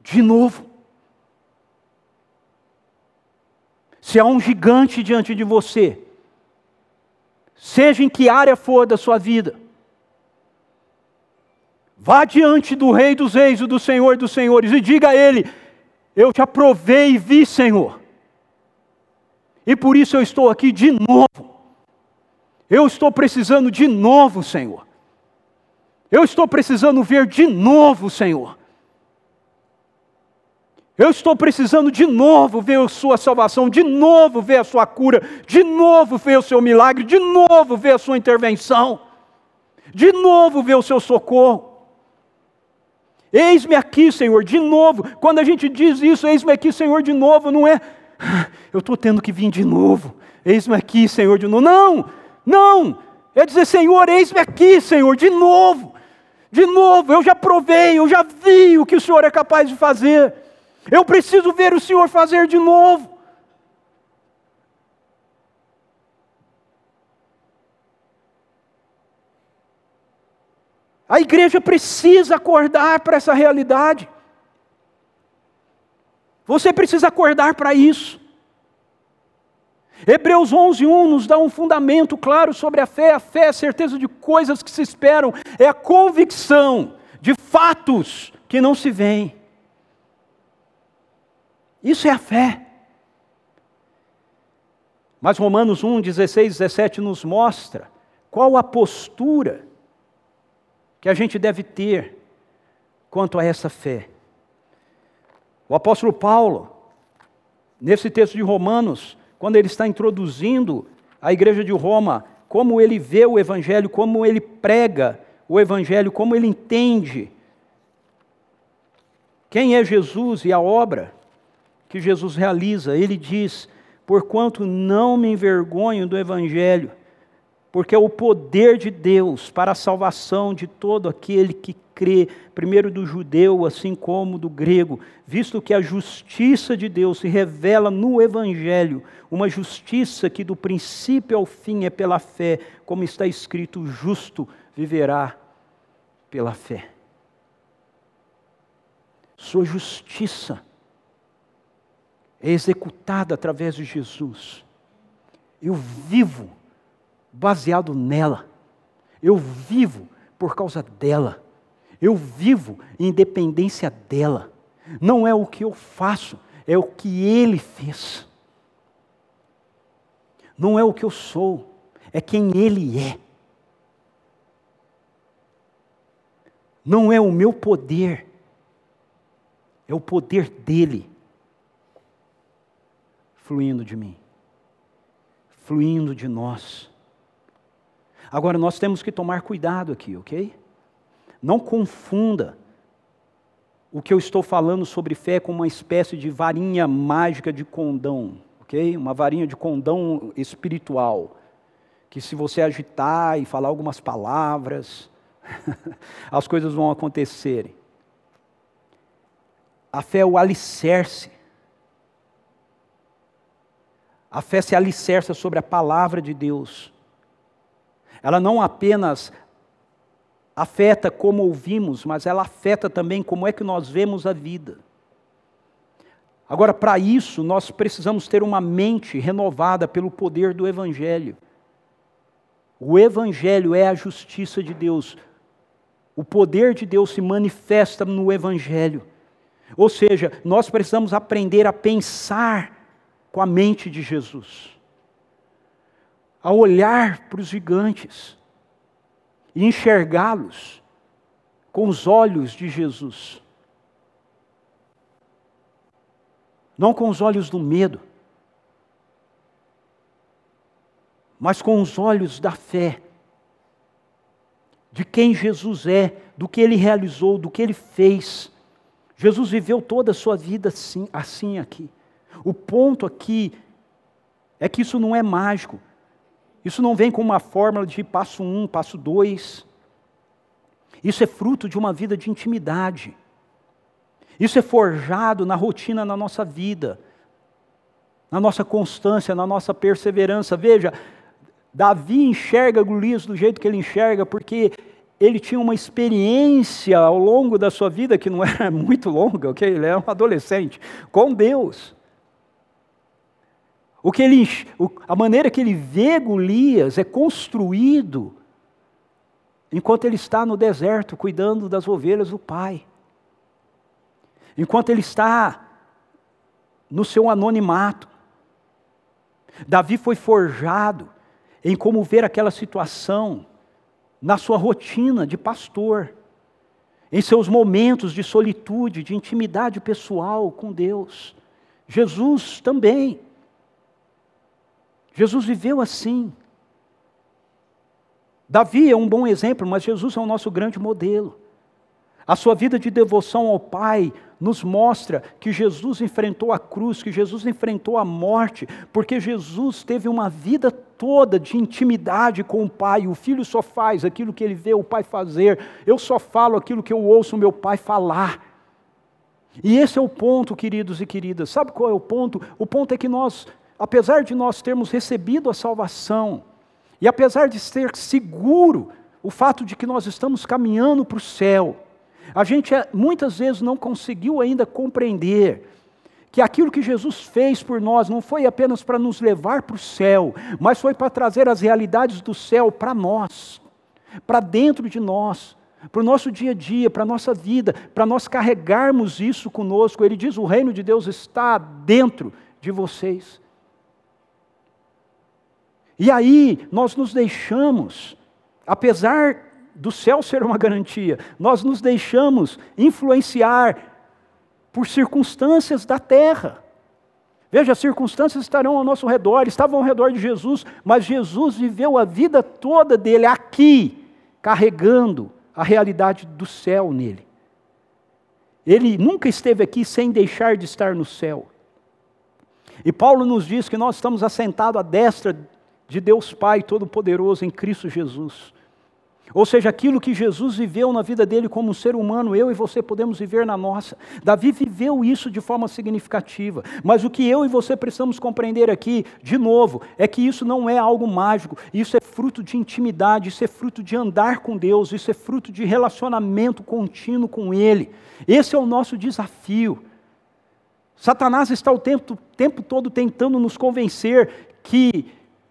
Speaker 2: De novo. Se há um gigante diante de você, seja em que área for da sua vida, vá diante do Rei dos Reis do Senhor dos Senhores e diga a Ele: Eu te aprovei e vi, Senhor. E por isso eu estou aqui de novo. Eu estou precisando de novo, Senhor. Eu estou precisando ver de novo, Senhor. Eu estou precisando de novo ver a sua salvação, de novo ver a sua cura, de novo ver o seu milagre, de novo ver a sua intervenção, de novo ver o seu socorro. Eis-me aqui, Senhor, de novo. Quando a gente diz isso, eis-me aqui, Senhor, de novo, não é eu estou tendo que vir de novo, eis-me aqui, Senhor, de novo. Não, não, é dizer, Senhor, eis-me aqui, Senhor, de novo, de novo, eu já provei, eu já vi o que o Senhor é capaz de fazer, eu preciso ver o Senhor fazer de novo. A igreja precisa acordar para essa realidade. Você precisa acordar para isso. Hebreus 11:1 nos dá um fundamento claro sobre a fé. A fé é a certeza de coisas que se esperam, é a convicção de fatos que não se veem. Isso é a fé. Mas Romanos 1, 16, 17 nos mostra qual a postura que a gente deve ter quanto a essa fé. O apóstolo Paulo, nesse texto de Romanos, quando ele está introduzindo a igreja de Roma, como ele vê o evangelho, como ele prega o evangelho, como ele entende quem é Jesus e a obra que Jesus realiza, ele diz: Porquanto não me envergonho do evangelho, porque é o poder de Deus para a salvação de todo aquele que crê, primeiro do judeu, assim como do grego, visto que a justiça de Deus se revela no Evangelho, uma justiça que do princípio ao fim é pela fé, como está escrito: o justo viverá pela fé. Sua justiça é executada através de Jesus. Eu vivo baseado nela. Eu vivo por causa dela. Eu vivo em dependência dela. Não é o que eu faço, é o que ele fez. Não é o que eu sou, é quem ele é. Não é o meu poder, é o poder dele fluindo de mim, fluindo de nós. Agora, nós temos que tomar cuidado aqui, ok? Não confunda o que eu estou falando sobre fé com uma espécie de varinha mágica de condão, ok? Uma varinha de condão espiritual. Que se você agitar e falar algumas palavras, as coisas vão acontecerem. A fé é o alicerce. A fé se alicerça sobre a palavra de Deus. Ela não apenas afeta como ouvimos, mas ela afeta também como é que nós vemos a vida. Agora, para isso, nós precisamos ter uma mente renovada pelo poder do Evangelho. O Evangelho é a justiça de Deus. O poder de Deus se manifesta no Evangelho. Ou seja, nós precisamos aprender a pensar com a mente de Jesus a olhar para os gigantes e enxergá-los com os olhos de Jesus. Não com os olhos do medo, mas com os olhos da fé, de quem Jesus é, do que ele realizou, do que ele fez. Jesus viveu toda a sua vida assim, assim aqui. O ponto aqui é que isso não é mágico. Isso não vem com uma fórmula de passo um, passo dois. Isso é fruto de uma vida de intimidade. Isso é forjado na rotina na nossa vida, na nossa constância, na nossa perseverança. Veja, Davi enxerga Golias do jeito que ele enxerga, porque ele tinha uma experiência ao longo da sua vida que não era muito longa, ok? Ele era um adolescente, com Deus. O que ele, a maneira que ele vê Golias é construído enquanto ele está no deserto cuidando das ovelhas do pai. Enquanto ele está no seu anonimato. Davi foi forjado em como ver aquela situação na sua rotina de pastor, em seus momentos de solitude, de intimidade pessoal com Deus. Jesus também. Jesus viveu assim. Davi é um bom exemplo, mas Jesus é o nosso grande modelo. A sua vida de devoção ao Pai nos mostra que Jesus enfrentou a cruz, que Jesus enfrentou a morte, porque Jesus teve uma vida toda de intimidade com o Pai. O filho só faz aquilo que ele vê o Pai fazer, eu só falo aquilo que eu ouço o meu Pai falar. E esse é o ponto, queridos e queridas. Sabe qual é o ponto? O ponto é que nós apesar de nós termos recebido a salvação, e apesar de ser seguro o fato de que nós estamos caminhando para o céu, a gente é, muitas vezes não conseguiu ainda compreender que aquilo que Jesus fez por nós não foi apenas para nos levar para o céu, mas foi para trazer as realidades do céu para nós, para dentro de nós, para o nosso dia a dia, para a nossa vida, para nós carregarmos isso conosco. Ele diz: o reino de Deus está dentro de vocês. E aí nós nos deixamos, apesar do céu ser uma garantia, nós nos deixamos influenciar por circunstâncias da terra. Veja, as circunstâncias estarão ao nosso redor, estavam ao redor de Jesus, mas Jesus viveu a vida toda dele aqui, carregando a realidade do céu nele. Ele nunca esteve aqui sem deixar de estar no céu. E Paulo nos diz que nós estamos assentados à destra de Deus Pai Todo-Poderoso em Cristo Jesus. Ou seja, aquilo que Jesus viveu na vida dele como um ser humano, eu e você podemos viver na nossa. Davi viveu isso de forma significativa. Mas o que eu e você precisamos compreender aqui, de novo, é que isso não é algo mágico. Isso é fruto de intimidade, isso é fruto de andar com Deus, isso é fruto de relacionamento contínuo com Ele. Esse é o nosso desafio. Satanás está o tempo, tempo todo tentando nos convencer que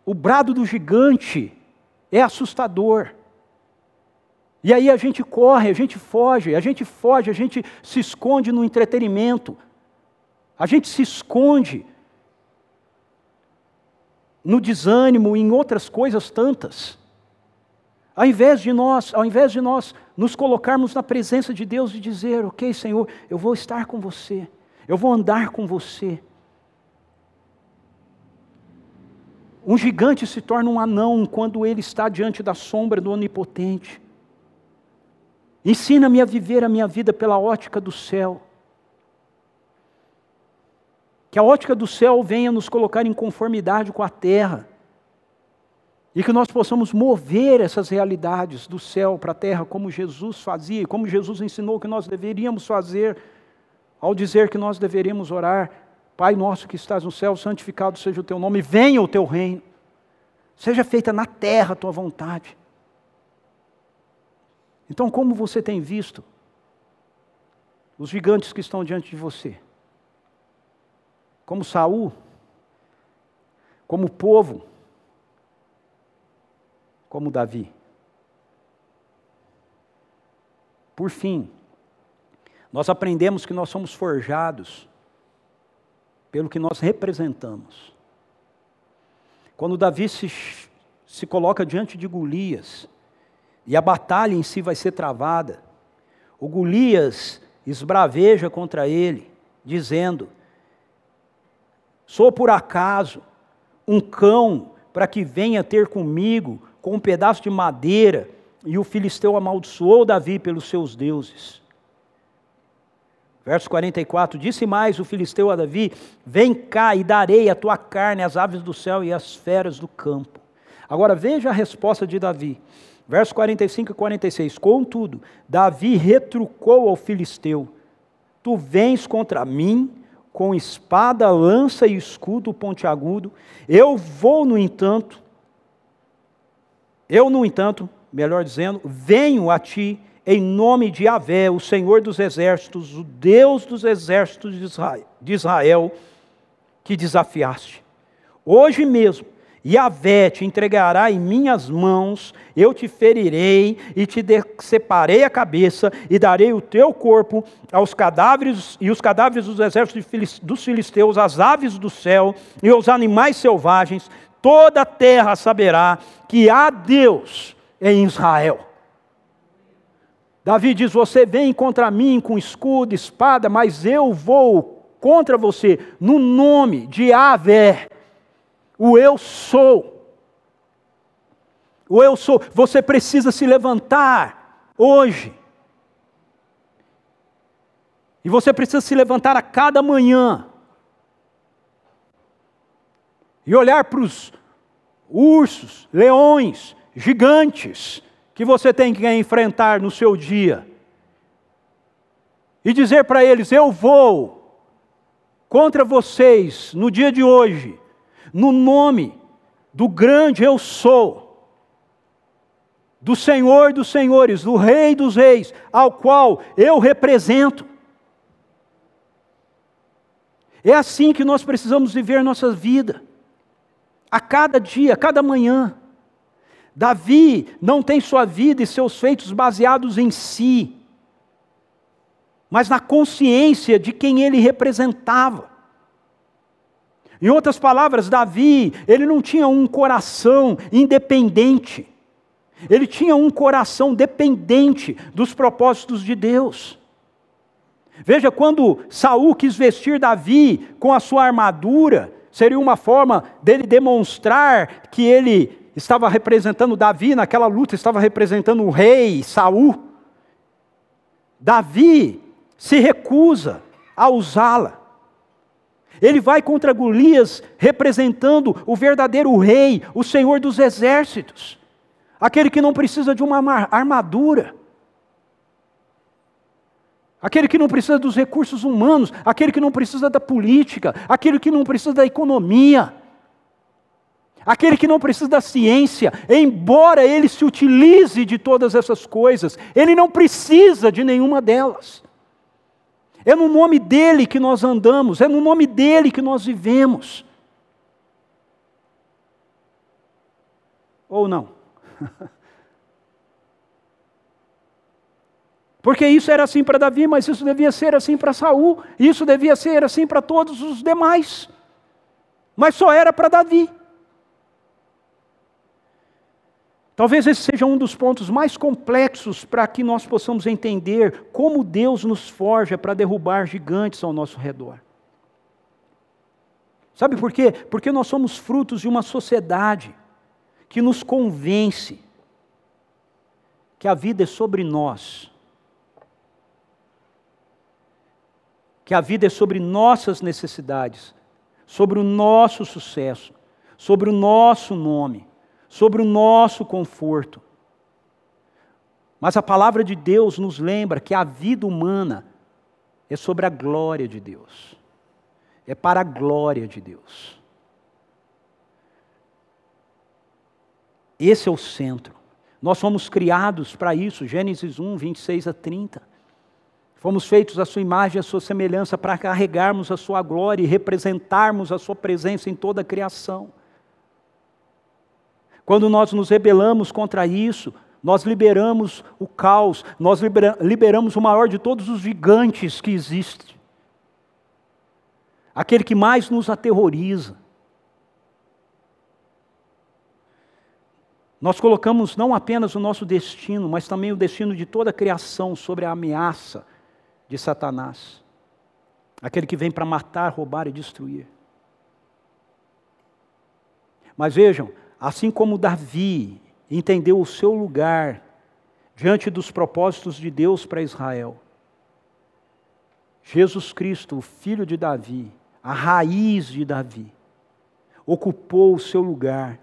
Speaker 2: o brado do gigante é assustador e aí a gente corre, a gente foge, a gente foge, a gente se esconde no entretenimento, a gente se esconde no desânimo, em outras coisas tantas. Ao invés de nós, ao invés de nós nos colocarmos na presença de Deus e dizer, ok, Senhor, eu vou estar com você, eu vou andar com você. Um gigante se torna um anão quando ele está diante da sombra do onipotente. Ensina-me a viver a minha vida pela ótica do céu. Que a ótica do céu venha nos colocar em conformidade com a terra. E que nós possamos mover essas realidades do céu para a terra, como Jesus fazia, como Jesus ensinou que nós deveríamos fazer, ao dizer que nós deveríamos orar: Pai nosso que estás no céu, santificado seja o teu nome, venha o teu reino, seja feita na terra a tua vontade. Então, como você tem visto os gigantes que estão diante de você? Como Saul? Como povo? Como Davi? Por fim, nós aprendemos que nós somos forjados pelo que nós representamos. Quando Davi se, se coloca diante de Golias, e a batalha em si vai ser travada. O Golias esbraveja contra ele, dizendo: Sou por acaso um cão para que venha ter comigo com um pedaço de madeira, e o filisteu amaldiçoou Davi pelos seus deuses. Verso 44: Disse mais o filisteu a Davi: Vem cá e darei a tua carne às aves do céu e às feras do campo. Agora veja a resposta de Davi. Verso 45 e 46. Contudo, Davi retrucou ao filisteu: Tu vens contra mim com espada, lança e escudo pontiagudo. Eu vou, no entanto, eu, no entanto, melhor dizendo, venho a ti em nome de Yahvé, o Senhor dos exércitos, o Deus dos exércitos de Israel, que desafiaste. Hoje mesmo Yahvé te entregará em minhas mãos, eu te ferirei e te separei a cabeça e darei o teu corpo aos cadáveres e os cadáveres dos exércitos dos filisteus, às aves do céu e aos animais selvagens. Toda a terra saberá que há Deus em Israel. Davi diz: Você vem contra mim com escudo, espada, mas eu vou contra você no nome de Avé, o eu sou. O eu sou. Você precisa se levantar hoje. E você precisa se levantar a cada manhã. E olhar para os ursos, leões, gigantes que você tem que enfrentar no seu dia. E dizer para eles: Eu vou contra vocês no dia de hoje no nome do grande eu sou, do Senhor dos senhores, do Rei dos reis, ao qual eu represento. É assim que nós precisamos viver nossa vida, a cada dia, a cada manhã. Davi não tem sua vida e seus feitos baseados em si, mas na consciência de quem ele representava. Em outras palavras, Davi, ele não tinha um coração independente. Ele tinha um coração dependente dos propósitos de Deus. Veja, quando Saul quis vestir Davi com a sua armadura, seria uma forma dele demonstrar que ele estava representando Davi naquela luta, estava representando o rei Saul. Davi se recusa a usá-la. Ele vai contra Golias representando o verdadeiro rei, o Senhor dos exércitos, aquele que não precisa de uma armadura, aquele que não precisa dos recursos humanos, aquele que não precisa da política, aquele que não precisa da economia. Aquele que não precisa da ciência, embora ele se utilize de todas essas coisas, ele não precisa de nenhuma delas. É no nome dele que nós andamos, é no nome dele que nós vivemos. Ou não? Porque isso era assim para Davi, mas isso devia ser assim para Saul, isso devia ser assim para todos os demais. Mas só era para Davi. Talvez esse seja um dos pontos mais complexos para que nós possamos entender como Deus nos forja para derrubar gigantes ao nosso redor. Sabe por quê? Porque nós somos frutos de uma sociedade que nos convence que a vida é sobre nós, que a vida é sobre nossas necessidades, sobre o nosso sucesso, sobre o nosso nome sobre o nosso conforto. Mas a palavra de Deus nos lembra que a vida humana é sobre a glória de Deus, é para a glória de Deus. Esse é o centro. Nós fomos criados para isso, Gênesis 1, 26 a 30. Fomos feitos à sua imagem e à sua semelhança para carregarmos a sua glória e representarmos a sua presença em toda a criação. Quando nós nos rebelamos contra isso, nós liberamos o caos, nós liberamos o maior de todos os gigantes que existem. Aquele que mais nos aterroriza. Nós colocamos não apenas o nosso destino, mas também o destino de toda a criação sobre a ameaça de Satanás. Aquele que vem para matar, roubar e destruir. Mas vejam, Assim como Davi entendeu o seu lugar diante dos propósitos de Deus para Israel, Jesus Cristo, o filho de Davi, a raiz de Davi, ocupou o seu lugar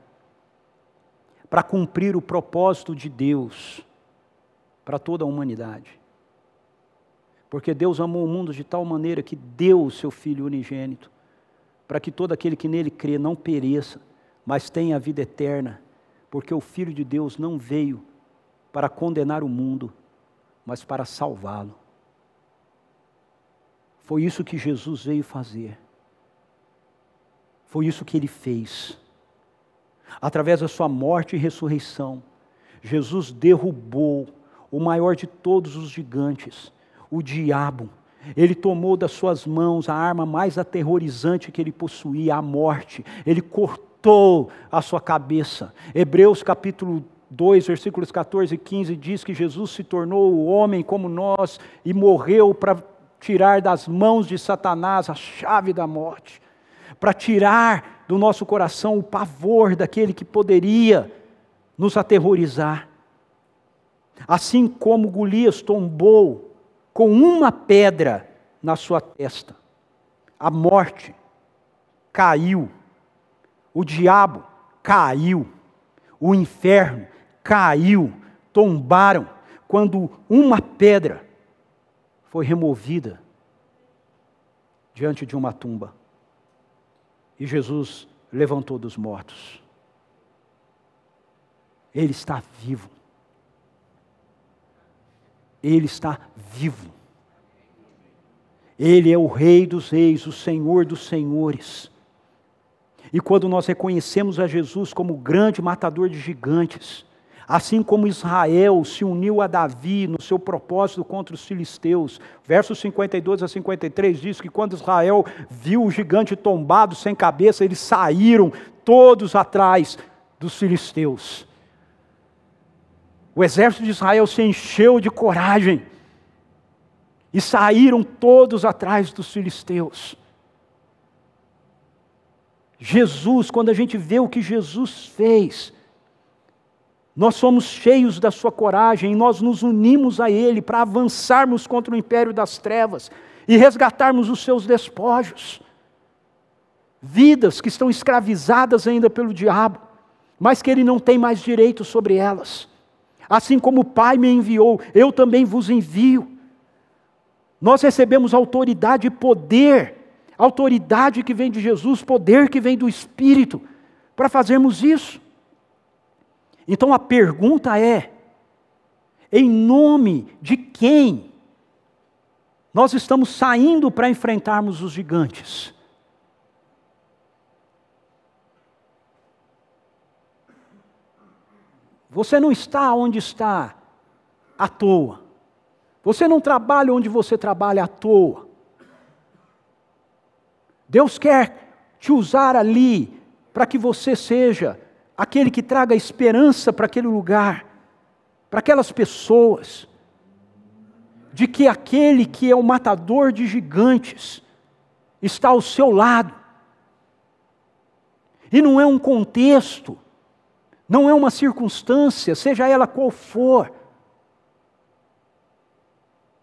Speaker 2: para cumprir o propósito de Deus para toda a humanidade. Porque Deus amou o mundo de tal maneira que deu o seu Filho unigênito, para que todo aquele que nele crê não pereça, mas tem a vida eterna, porque o Filho de Deus não veio para condenar o mundo, mas para salvá-lo. Foi isso que Jesus veio fazer. Foi isso que ele fez. Através da sua morte e ressurreição, Jesus derrubou o maior de todos os gigantes, o diabo. Ele tomou das suas mãos a arma mais aterrorizante que ele possuía, a morte. Ele cortou cortou a sua cabeça. Hebreus capítulo 2, versículos 14 e 15 diz que Jesus se tornou o homem como nós e morreu para tirar das mãos de Satanás a chave da morte, para tirar do nosso coração o pavor daquele que poderia nos aterrorizar. Assim como Golias tombou com uma pedra na sua testa, a morte caiu o diabo caiu, o inferno caiu, tombaram, quando uma pedra foi removida diante de uma tumba. E Jesus levantou dos mortos. Ele está vivo. Ele está vivo. Ele é o Rei dos Reis, o Senhor dos Senhores. E quando nós reconhecemos a Jesus como grande matador de gigantes, assim como Israel se uniu a Davi no seu propósito contra os filisteus, versos 52 a 53 diz que quando Israel viu o gigante tombado sem cabeça, eles saíram todos atrás dos filisteus. O exército de Israel se encheu de coragem e saíram todos atrás dos filisteus. Jesus, quando a gente vê o que Jesus fez, nós somos cheios da sua coragem nós nos unimos a Ele para avançarmos contra o império das trevas e resgatarmos os seus despojos. Vidas que estão escravizadas ainda pelo diabo, mas que Ele não tem mais direito sobre elas. Assim como o Pai me enviou, eu também vos envio. Nós recebemos autoridade e poder, autoridade que vem de Jesus, poder que vem do Espírito, para fazermos isso. Então a pergunta é: em nome de quem nós estamos saindo para enfrentarmos os gigantes? Você não está onde está à toa. Você não trabalha onde você trabalha à toa. Deus quer te usar ali para que você seja aquele que traga esperança para aquele lugar, para aquelas pessoas, de que aquele que é o matador de gigantes está ao seu lado. E não é um contexto, não é uma circunstância, seja ela qual for,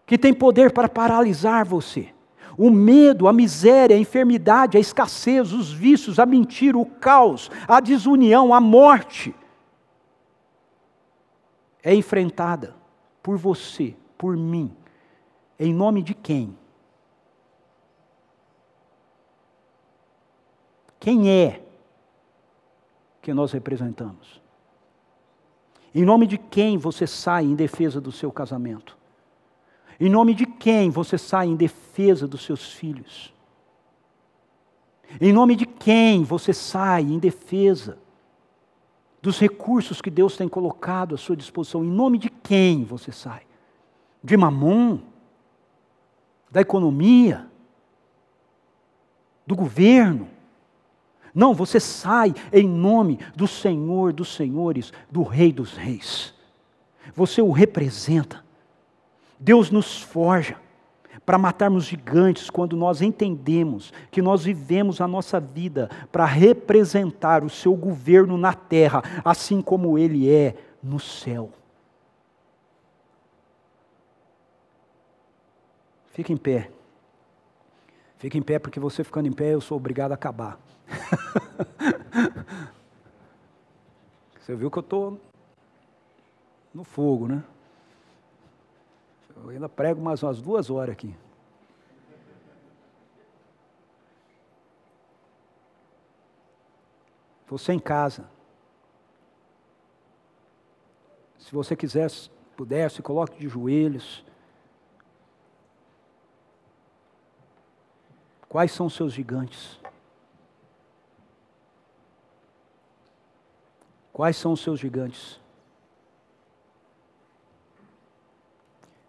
Speaker 2: que tem poder para paralisar você. O medo, a miséria, a enfermidade, a escassez, os vícios, a mentira, o caos, a desunião, a morte é enfrentada por você, por mim, em nome de quem? Quem é que nós representamos? Em nome de quem você sai em defesa do seu casamento? Em nome de quem você sai em defesa dos seus filhos? Em nome de quem você sai em defesa dos recursos que Deus tem colocado à sua disposição? Em nome de quem você sai? De mamon? Da economia? Do governo? Não, você sai em nome do Senhor dos Senhores, do Rei dos Reis. Você o representa. Deus nos forja para matarmos gigantes quando nós entendemos que nós vivemos a nossa vida para representar o seu governo na terra, assim como ele é no céu. Fique em pé. Fique em pé, porque você ficando em pé, eu sou obrigado a acabar. você viu que eu estou no fogo, né? Eu ainda prego mais umas duas horas aqui. Você em casa. Se você quiser, puder, se coloque de joelhos. Quais são os seus gigantes? Quais são os seus gigantes?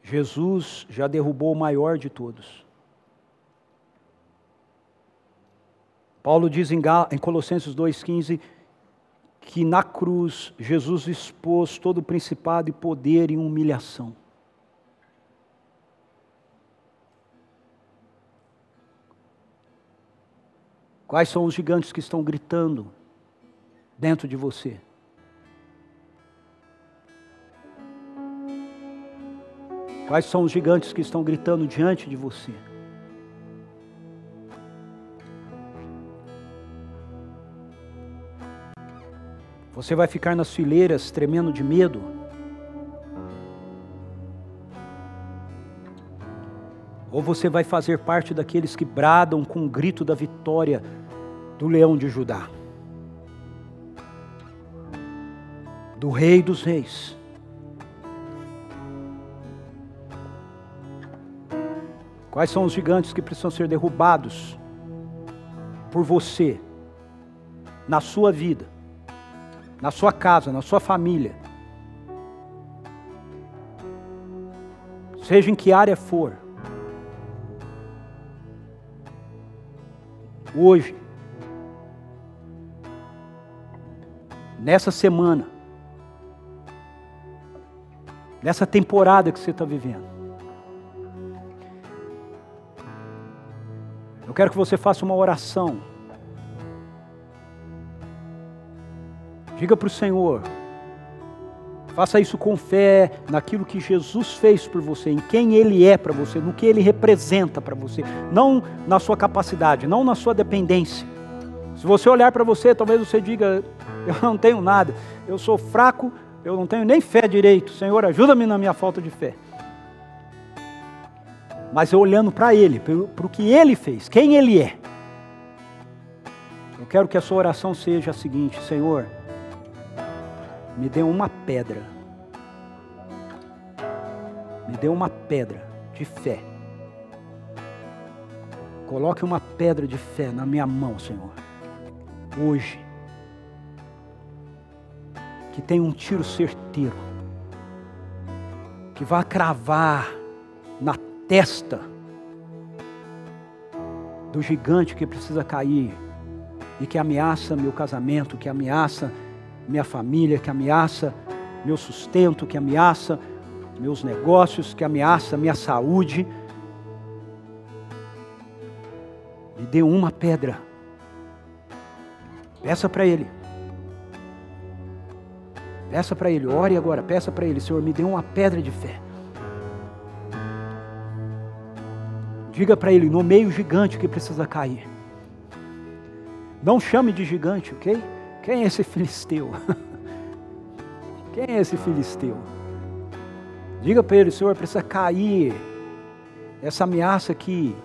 Speaker 2: Jesus já derrubou o maior de todos. Paulo diz em, Colossenses 2,15 que na cruz Jesus expôs todo o principado e poder em humilhação. Quais são os gigantes que estão gritando dentro de você? Quais são os gigantes que estão gritando diante de você? Você vai ficar nas fileiras tremendo de medo? Ou você vai fazer parte daqueles que bradam com o grito da vitória do leão de Judá? Do Rei dos Reis Quais são os gigantes que precisam ser derrubados por você na sua vida, na sua casa, na sua família. Seja em que área for. Hoje, nessa semana, nessa temporada que você está vivendo. Quero que você faça uma oração. Diga para o Senhor, faça isso com fé naquilo que Jesus fez por você, em quem Ele é para você, no que Ele representa para você, não na sua capacidade, não na sua dependência. Se você olhar para você, talvez você diga: Eu não tenho nada, eu sou fraco, eu não tenho nem fé direito. Senhor, ajuda-me na minha falta de fé. Mas eu olhando para Ele, para o que Ele fez, quem Ele é. Eu quero que a sua oração seja a seguinte: Senhor, me dê uma pedra. Me dê uma pedra de fé. Coloque uma pedra de fé na minha mão, Senhor. Hoje que tem um tiro certeiro, que vai cravar na testa do gigante que precisa cair e que ameaça meu casamento, que ameaça minha família, que ameaça meu sustento, que ameaça meus negócios, que ameaça minha saúde. Me dê uma pedra. Peça para Ele. Peça para Ele, ore agora, peça para Ele, Senhor, me dê uma pedra de fé. Diga para Ele, no meio gigante que precisa cair. Não chame de gigante, ok? Quem é esse filisteu? Quem é esse filisteu? Diga para ele, Senhor, precisa cair essa ameaça aqui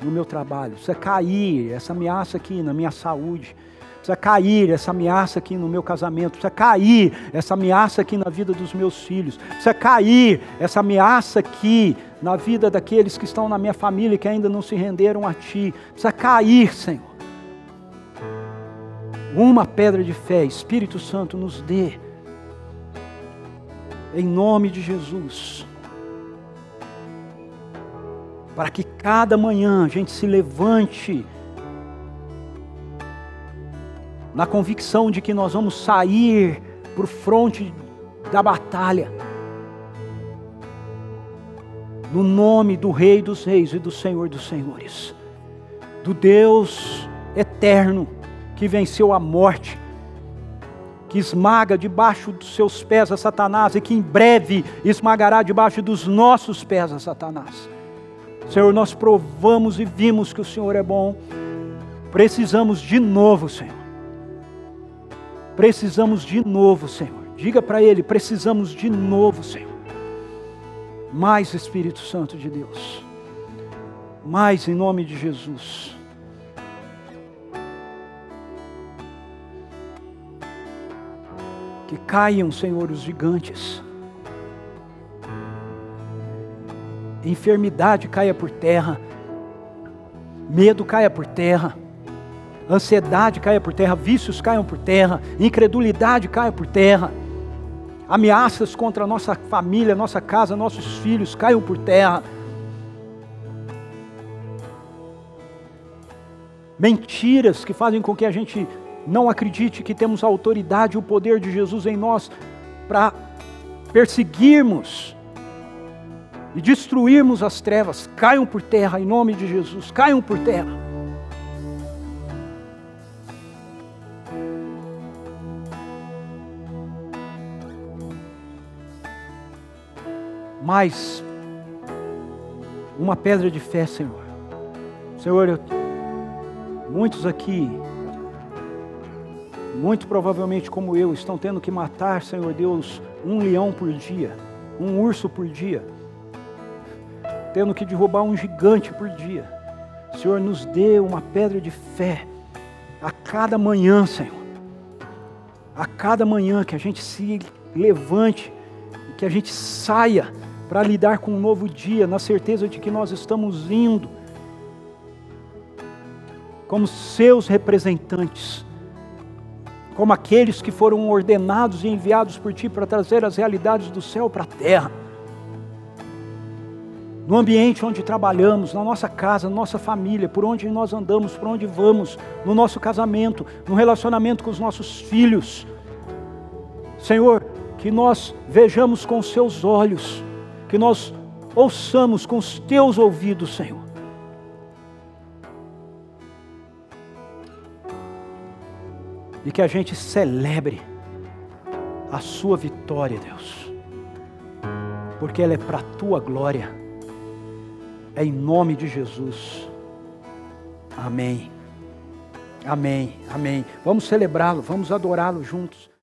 Speaker 2: no meu trabalho, precisa cair essa ameaça aqui na minha saúde, Precisa cair essa ameaça aqui no meu casamento, precisa cair essa ameaça aqui na vida dos meus filhos, precisa cair essa ameaça aqui na vida daqueles que estão na minha família e que ainda não se renderam a Ti. Precisa cair, Senhor. Uma pedra de fé, Espírito Santo, nos dê. Em nome de Jesus. Para que cada manhã a gente se levante na convicção de que nós vamos sair para o fronte da batalha, no nome do Rei dos Reis e do Senhor dos Senhores, do Deus eterno que venceu a morte, que esmaga debaixo dos seus pés a Satanás e que em breve esmagará debaixo dos nossos pés a Satanás. Senhor, nós provamos e vimos que o Senhor é bom, precisamos de novo, Senhor Precisamos de novo, Senhor. Diga para Ele: precisamos de novo, Senhor. Mais Espírito Santo de Deus. Mais em nome de Jesus. Que caiam, Senhor, os gigantes. Enfermidade caia por terra. Medo caia por terra ansiedade caia por terra, vícios caiam por terra, incredulidade caia por terra, ameaças contra a nossa família, nossa casa, nossos filhos caiam por terra. Mentiras que fazem com que a gente não acredite que temos a autoridade e o poder de Jesus em nós para perseguirmos e destruirmos as trevas, caiam por terra em nome de Jesus, caiam por terra. Mais uma pedra de fé, Senhor. Senhor, eu, muitos aqui, muito provavelmente como eu, estão tendo que matar, Senhor Deus, um leão por dia, um urso por dia, tendo que derrubar um gigante por dia. Senhor, nos dê uma pedra de fé a cada manhã, Senhor. A cada manhã que a gente se levante, que a gente saia para lidar com um novo dia, na certeza de que nós estamos indo como seus representantes como aqueles que foram ordenados e enviados por Ti para trazer as realidades do céu para a terra. No ambiente onde trabalhamos, na nossa casa, na nossa família, por onde nós andamos, por onde vamos, no nosso casamento, no relacionamento com os nossos filhos. Senhor, que nós vejamos com Seus olhos, que nós ouçamos com os Teus ouvidos, Senhor. e que a gente celebre a Sua vitória, Deus, porque ela é para a Tua glória, é em nome de Jesus. Amém. Amém. Amém. Vamos celebrá-lo, vamos adorá-lo juntos.